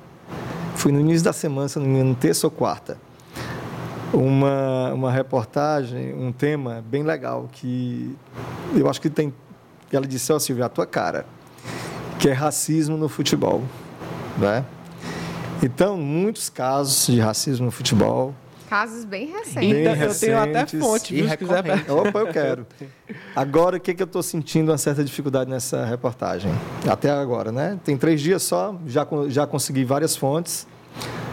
fui no início da semana, se não me engano, terça ou quarta. Uma, uma reportagem, um tema bem legal, que eu acho que tem. Ela disse, ó, Silvia, a tua cara, que é racismo no futebol. Né? Então, muitos casos de racismo no futebol. Casos bem recentes. Bem Então, eu tenho até recentes fonte, e viu? Se quiser... Opa, eu quero. Agora, o que, que eu estou sentindo uma certa dificuldade nessa reportagem? Até agora, né? Tem três dias só, já, já consegui várias fontes.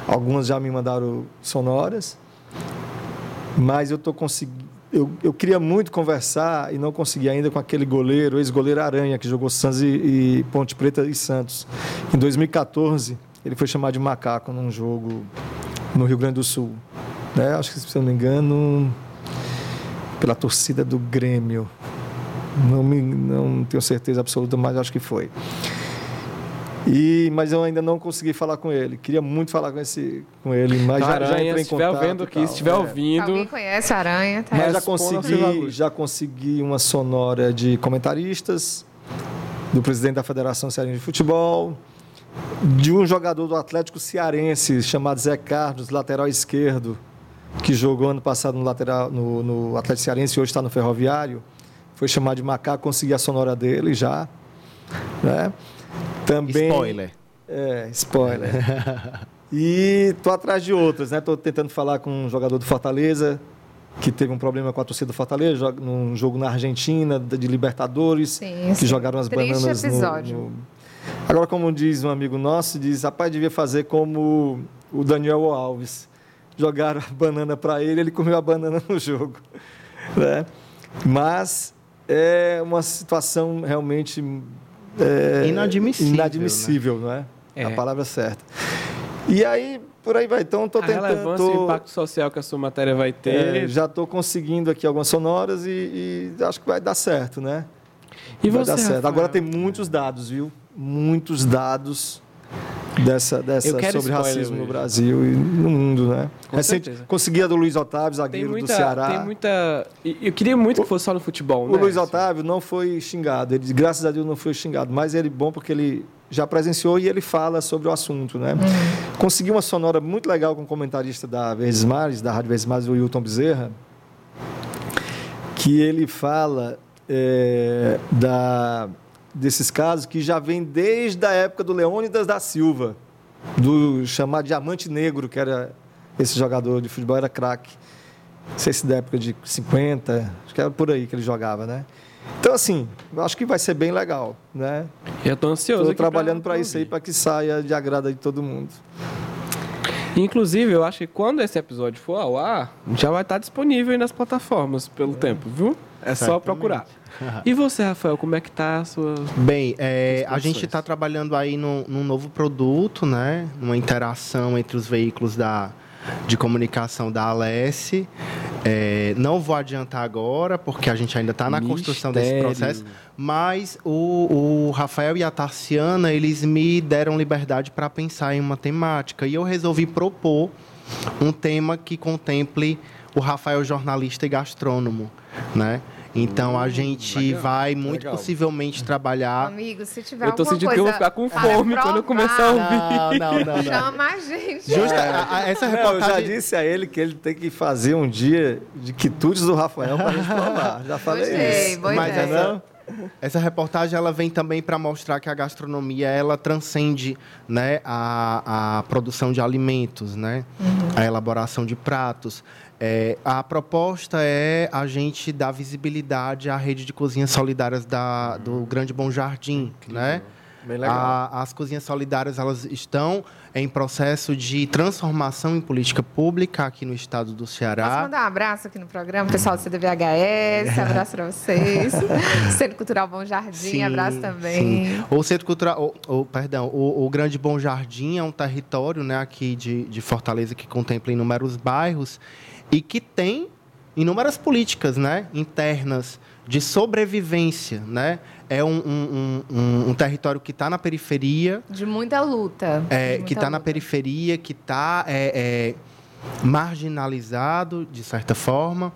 Algumas já me mandaram sonoras. Mas eu estou conseguindo. eu, eu queria muito conversar e não consegui ainda com aquele goleiro, ex-goleiro Aranha, que jogou Santos e, e Ponte Preta e Santos. Em 2014, ele foi chamado de macaco num jogo no Rio Grande do Sul. Né? Acho que, se eu não me engano, pela torcida do Grêmio. Não, me, não tenho certeza absoluta, mas acho que foi. E, mas eu ainda não consegui falar com ele. Queria muito falar com, esse, com ele, mas já, já Aranha, entrei se em estiver contato. ouvindo e aqui, se estiver É. ouvindo, Alguém conhece a Aranha? Tá? Mas já consegui, já consegui uma sonora de comentaristas, do presidente da Federação Cearense de Futebol, de um jogador do Atlético Cearense chamado Zé Carlos, lateral esquerdo, que jogou ano passado no, lateral, no, no Atlético Cearense e hoje está no Ferroviário. Foi chamado de Macaco, consegui a sonora dele já. Né? Também, Spoiler. é, spoiler. [LAUGHS] e tô atrás de outras, né? Tô tentando falar com um jogador do Fortaleza que teve um problema com a torcida do Fortaleza, num jogo na Argentina, de Libertadores, Sim, que sim. jogaram as Triste bananas no- no... Agora, como diz um amigo nosso, diz, rapaz, devia fazer como o Daniel Alves. Jogaram a banana para ele, ele comeu a banana no jogo. [LAUGHS] Né? Mas é uma situação realmente é, Inadmissível, inadmissível, não é? É. A palavra certa. E aí, por aí vai. Então, estou a tentando. relevância e o tô- impacto social que a sua matéria vai é, ter. já estou conseguindo aqui algumas sonoras e, e acho que vai dar certo, né? e vai você, dar certo. Rafael? Agora tem muitos dados, viu? Muitos dados dessa, dessa sobre spoiler racismo no. Brasil e no mundo, né? Com certeza. consegui a do Luiz Otávio, zagueiro muita, do Ceará. tem muita. Eu queria muito que fosse só no futebol, O né? Luiz Otávio não foi xingado. Ele, graças a Deus, não foi xingado. Mas ele bom porque ele já presenciou e ele fala sobre o assunto, né? Consegui uma sonora muito legal com o comentarista da Verdes Mares, da Rádio Verdes Mares, o Wilton Bezerra, que ele fala é, da, desses casos que já vem desde a época do Leônidas da Silva, do chamado Diamante Negro, que era esse jogador de futebol, era craque. Não sei se da época de 50, acho que era por aí que ele jogava, né? Então, assim, eu acho que vai ser bem legal, né? Eu tô ansioso. Estou trabalhando para isso aí, para que saia de agrado de todo mundo. Inclusive, eu acho que quando esse episódio for ao ar, já vai estar disponível aí nas plataformas pelo tempo, viu? É só Certamente. procurar. E você, Rafael, como é que tá a sua. Bem, é, a gente está trabalhando aí num, num novo produto, né? Numa interação entre os veículos da, de comunicação da Alesse. É, não vou adiantar agora, porque a gente ainda está na construção desse Mistério. processo. Mas o, o Rafael e a Tarciana, eles me deram liberdade para pensar em uma temática. E eu resolvi propor um tema que contemple o Rafael jornalista e gastrônomo, né? Então a gente legal, vai muito legal. possivelmente trabalhar Amigo, se tiver Eu tô sentindo que coisa eu vou ficar com fome quando eu começar a ouvir. Não, não, não, não. [LAUGHS] Chama a gente. Justa, a- a- essa Não, eu já reportagem. disse a ele que ele tem que fazer um dia de quitutes do Rafael para a gente provar. [LAUGHS] Já falei Gostei, isso. boa Mas ideia. essa, essa reportagem ela vem também para mostrar que a gastronomia ela transcende né, a, a produção de alimentos, né, a elaboração de pratos. É, a proposta é a gente dar visibilidade à rede de cozinhas solidárias da, do Grande Bom Jardim, né? Bem legal. A- as cozinhas solidárias elas estão em processo de transformação em política pública aqui no estado do Posso Ceará. mandar um abraço aqui no programa, pessoal do CDVHS, [LAUGHS] abraço pra vocês. [LAUGHS] Centro Cultural Bom Jardim, abraço também. sim. O Centro Cultural, o, o- perdão, o, o Grande Bom Jardim é um território né, aqui de, de Fortaleza que contempla inúmeros bairros e que tem inúmeras políticas né, internas de sobrevivência. Né? É um, um- um- um- território que está na periferia, De muita luta. é, de que muita está na periferia, que está é, é, marginalizado, de certa forma,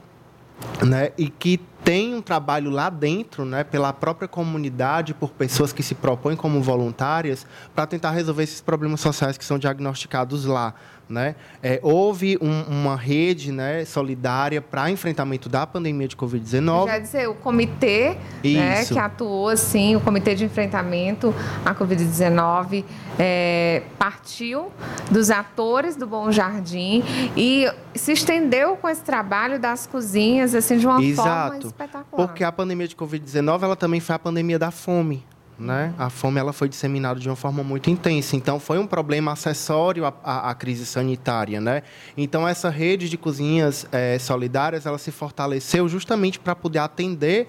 né? e que tem um trabalho lá dentro, né, pela própria comunidade, por pessoas que se propõem como voluntárias, para tentar resolver esses problemas sociais que são diagnosticados lá. Né? É, houve um- uma rede né, solidária para enfrentamento da pandemia de Covid-19. Já dizer, o comitê né, que atuou, assim, o comitê de enfrentamento à Covid-19 é, partiu dos atores do Bom Jardim e se estendeu com esse trabalho das cozinhas, assim, de uma forma Exato. espetacular. Porque a pandemia de Covid-19 ela também foi a pandemia da fome. Né? A fome ela foi disseminada de uma forma muito intensa. Então, foi um problema acessório à, à, à crise sanitária, né? Então, essa rede de cozinhas eh, solidárias, ela se fortaleceu justamente para poder atender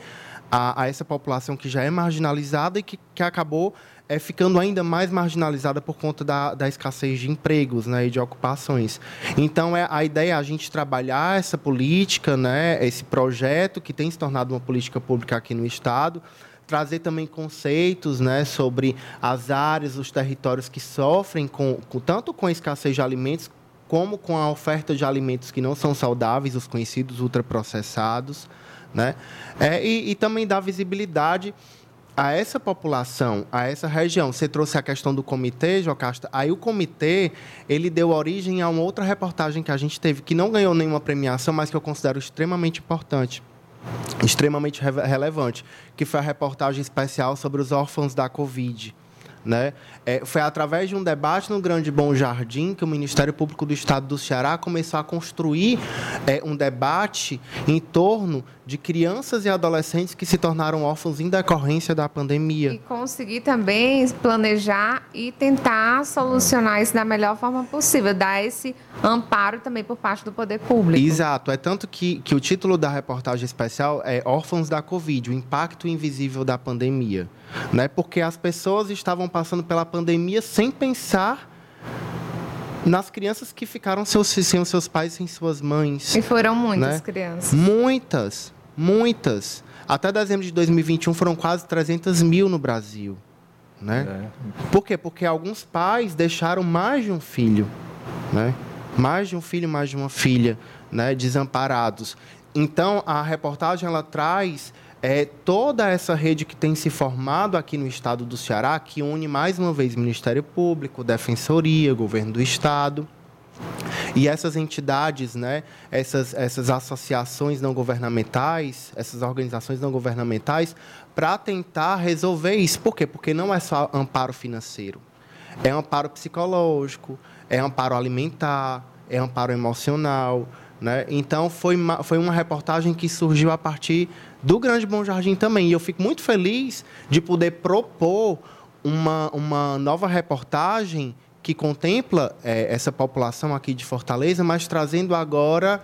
a, a, essa população que já é marginalizada e que, que acabou é, ficando ainda mais marginalizada por conta da, da escassez de empregos né, e de ocupações. Então, é, a ideia é a gente trabalhar essa política, né, esse projeto que tem se tornado uma política pública aqui no Estado, trazer também conceitos né, sobre as áreas, os territórios que sofrem com, com, tanto com a escassez de alimentos como com a oferta de alimentos que não são saudáveis, os conhecidos ultraprocessados, né? É, e, e também dar visibilidade a essa população, a essa região. Você trouxe a questão do comitê, Jocasta. Aí o comitê, ele deu origem a uma outra reportagem que a gente teve, que não ganhou nenhuma premiação, mas que eu considero extremamente importante, extremamente re relevante, que foi a reportagem especial sobre os órfãos da Covid. Né? É, foi através de um debate no Grande Bom Jardim que o Ministério Público do Estado do Ceará começou a construir é, um debate em torno de crianças e adolescentes que se tornaram órfãos em decorrência da pandemia. E conseguir também planejar e tentar solucionar isso da melhor forma possível, dar esse amparo também por parte do poder público. Exato. É tanto que, que o título da reportagem especial é Órfãos da Covid, o impacto invisível da pandemia. Né? Porque as pessoas estavam passando pela pandemia sem pensar nas crianças que ficaram seus, sem os seus pais, sem suas mães. E foram muitas né? crianças. Muitas. Muitas. Até dezembro de 2021 foram quase 300 mil no Brasil. Né? É. Por quê? Porque alguns pais deixaram mais de um filho. Né? Mais de um filho, mais de uma filha, né? desamparados. Então, a reportagem ela traz é, toda essa rede que tem se formado aqui no estado do Ceará, que une mais uma vez Ministério Público, Defensoria, Governo do Estado. E essas entidades, né, essas, essas associações não governamentais, essas organizações não governamentais, para tentar resolver isso. Por quê? Porque não é só amparo financeiro. É amparo psicológico, é amparo alimentar, é amparo emocional. Né? Então, foi uma, foi uma reportagem que surgiu a partir do Grande Bom Jardim também. E eu fico muito feliz de poder propor uma, uma nova reportagem que contempla é, essa população aqui de Fortaleza, mas trazendo agora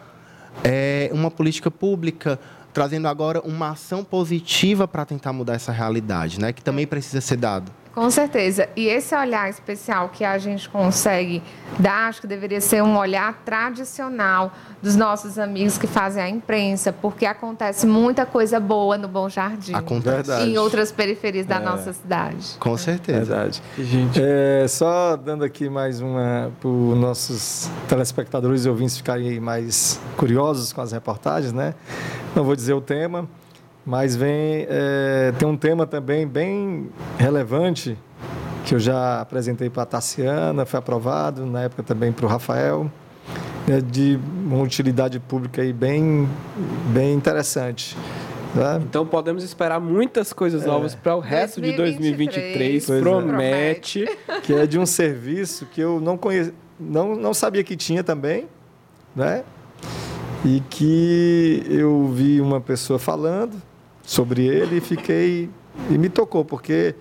é, uma política pública, trazendo agora uma ação positiva para tentar mudar essa realidade, né? Que também precisa ser dado. Com certeza. E esse olhar especial que a gente consegue dar, acho que deveria ser um olhar tradicional dos nossos amigos que fazem a imprensa, porque acontece muita coisa boa no Bom Jardim. Acontece. E em outras periferias da é. nossa cidade. Com certeza. Verdade. Gente. É, só dando aqui mais uma para os nossos telespectadores e ouvintes ficarem mais curiosos com as reportagens, né? Não vou dizer o tema, mas vem é, tem um tema também bem relevante que eu já apresentei para a Tassiana, foi aprovado na época também para o Rafael, né, de uma utilidade pública aí bem, bem interessante. Né? Então podemos esperar muitas coisas é. novas para o resto 2023, de 2023. É. Promete. Que é de um serviço que eu não, conhe... não, não sabia que tinha também, né? E que eu vi uma pessoa falando, sobre ele e fiquei. E me tocou, porque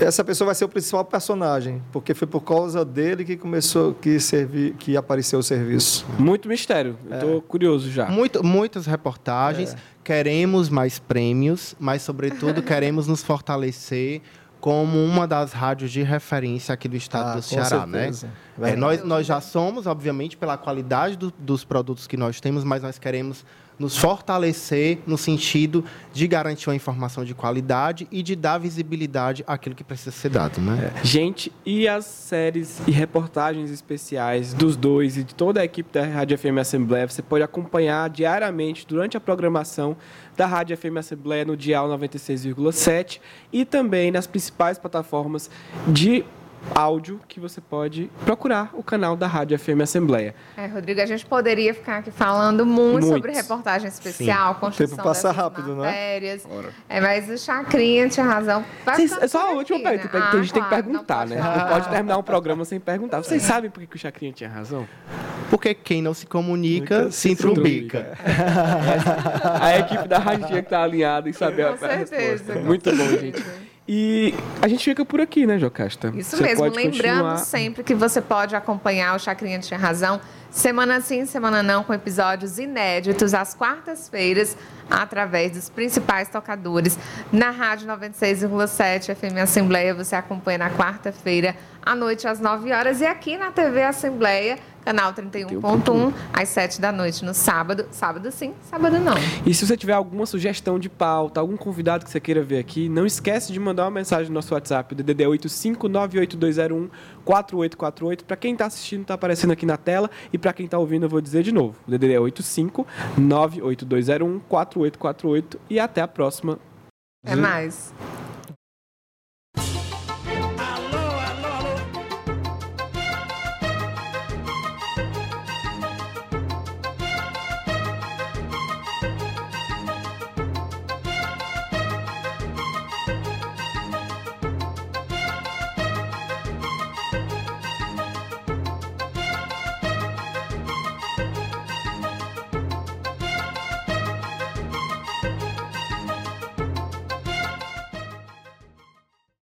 essa pessoa vai ser o principal personagem, porque foi por causa dele que começou, que servi, que apareceu o serviço. Muito mistério. Estou é. curioso já. Muito, muitas reportagens. É. Queremos mais prêmios, mas sobretudo [LAUGHS] queremos nos fortalecer como uma das rádios de referência aqui do estado ah, do Ceará, né? É, nós, nós já somos, obviamente, pela qualidade do, dos produtos que nós temos, mas nós queremos nos fortalecer no sentido de garantir uma informação de qualidade e de dar visibilidade àquilo que precisa ser dado, né? É. Gente, e as séries e reportagens especiais dos dois e de toda a equipe da Rádio FM Assembleia, você pode acompanhar diariamente durante a programação da Rádio FM Assembleia no dial 96,7 e também nas principais plataformas de áudio que você pode procurar o canal da Rádio FM Assembleia. É, Rodrigo, a gente poderia ficar aqui falando muito, sobre reportagem especial, Sim. construção o tempo passa rápido, matérias. Né? É, mas o Chacrinha tinha razão. é só a última pergunta, né? a gente ah, tem que perguntar, não né? Não pode terminar um programa sem perguntar. Vocês sabem por que o Chacrinha tinha razão? porque quem não se comunica se entrubica. [LAUGHS] A equipe da rádio tinha que estar alinhada e saber Com a, a certeza. resposta. Muito bom, gente. E a gente fica por aqui, né, Jocasta? Isso Você mesmo. Lembrando continuar- sempre que você pode acompanhar o Chacrinha Tinha Razão semana sim, semana não, com episódios inéditos às quartas-feiras, através dos principais tocadores. Na Rádio 96,7 FM Assembleia, você acompanha na quarta-feira, à noite, às 9 horas. E aqui na TV Assembleia, canal 31.1, às 7 da noite no sábado. Sábado sim, sábado não. E se você tiver alguma sugestão de pauta, algum convidado que você queira ver aqui, não esquece de mandar uma mensagem no nosso WhatsApp, DDD 8598214848. Para quem está assistindo, está aparecendo aqui na tela. E para quem está ouvindo, eu vou dizer de novo. DDD 8598214848. E até a próxima. É mais.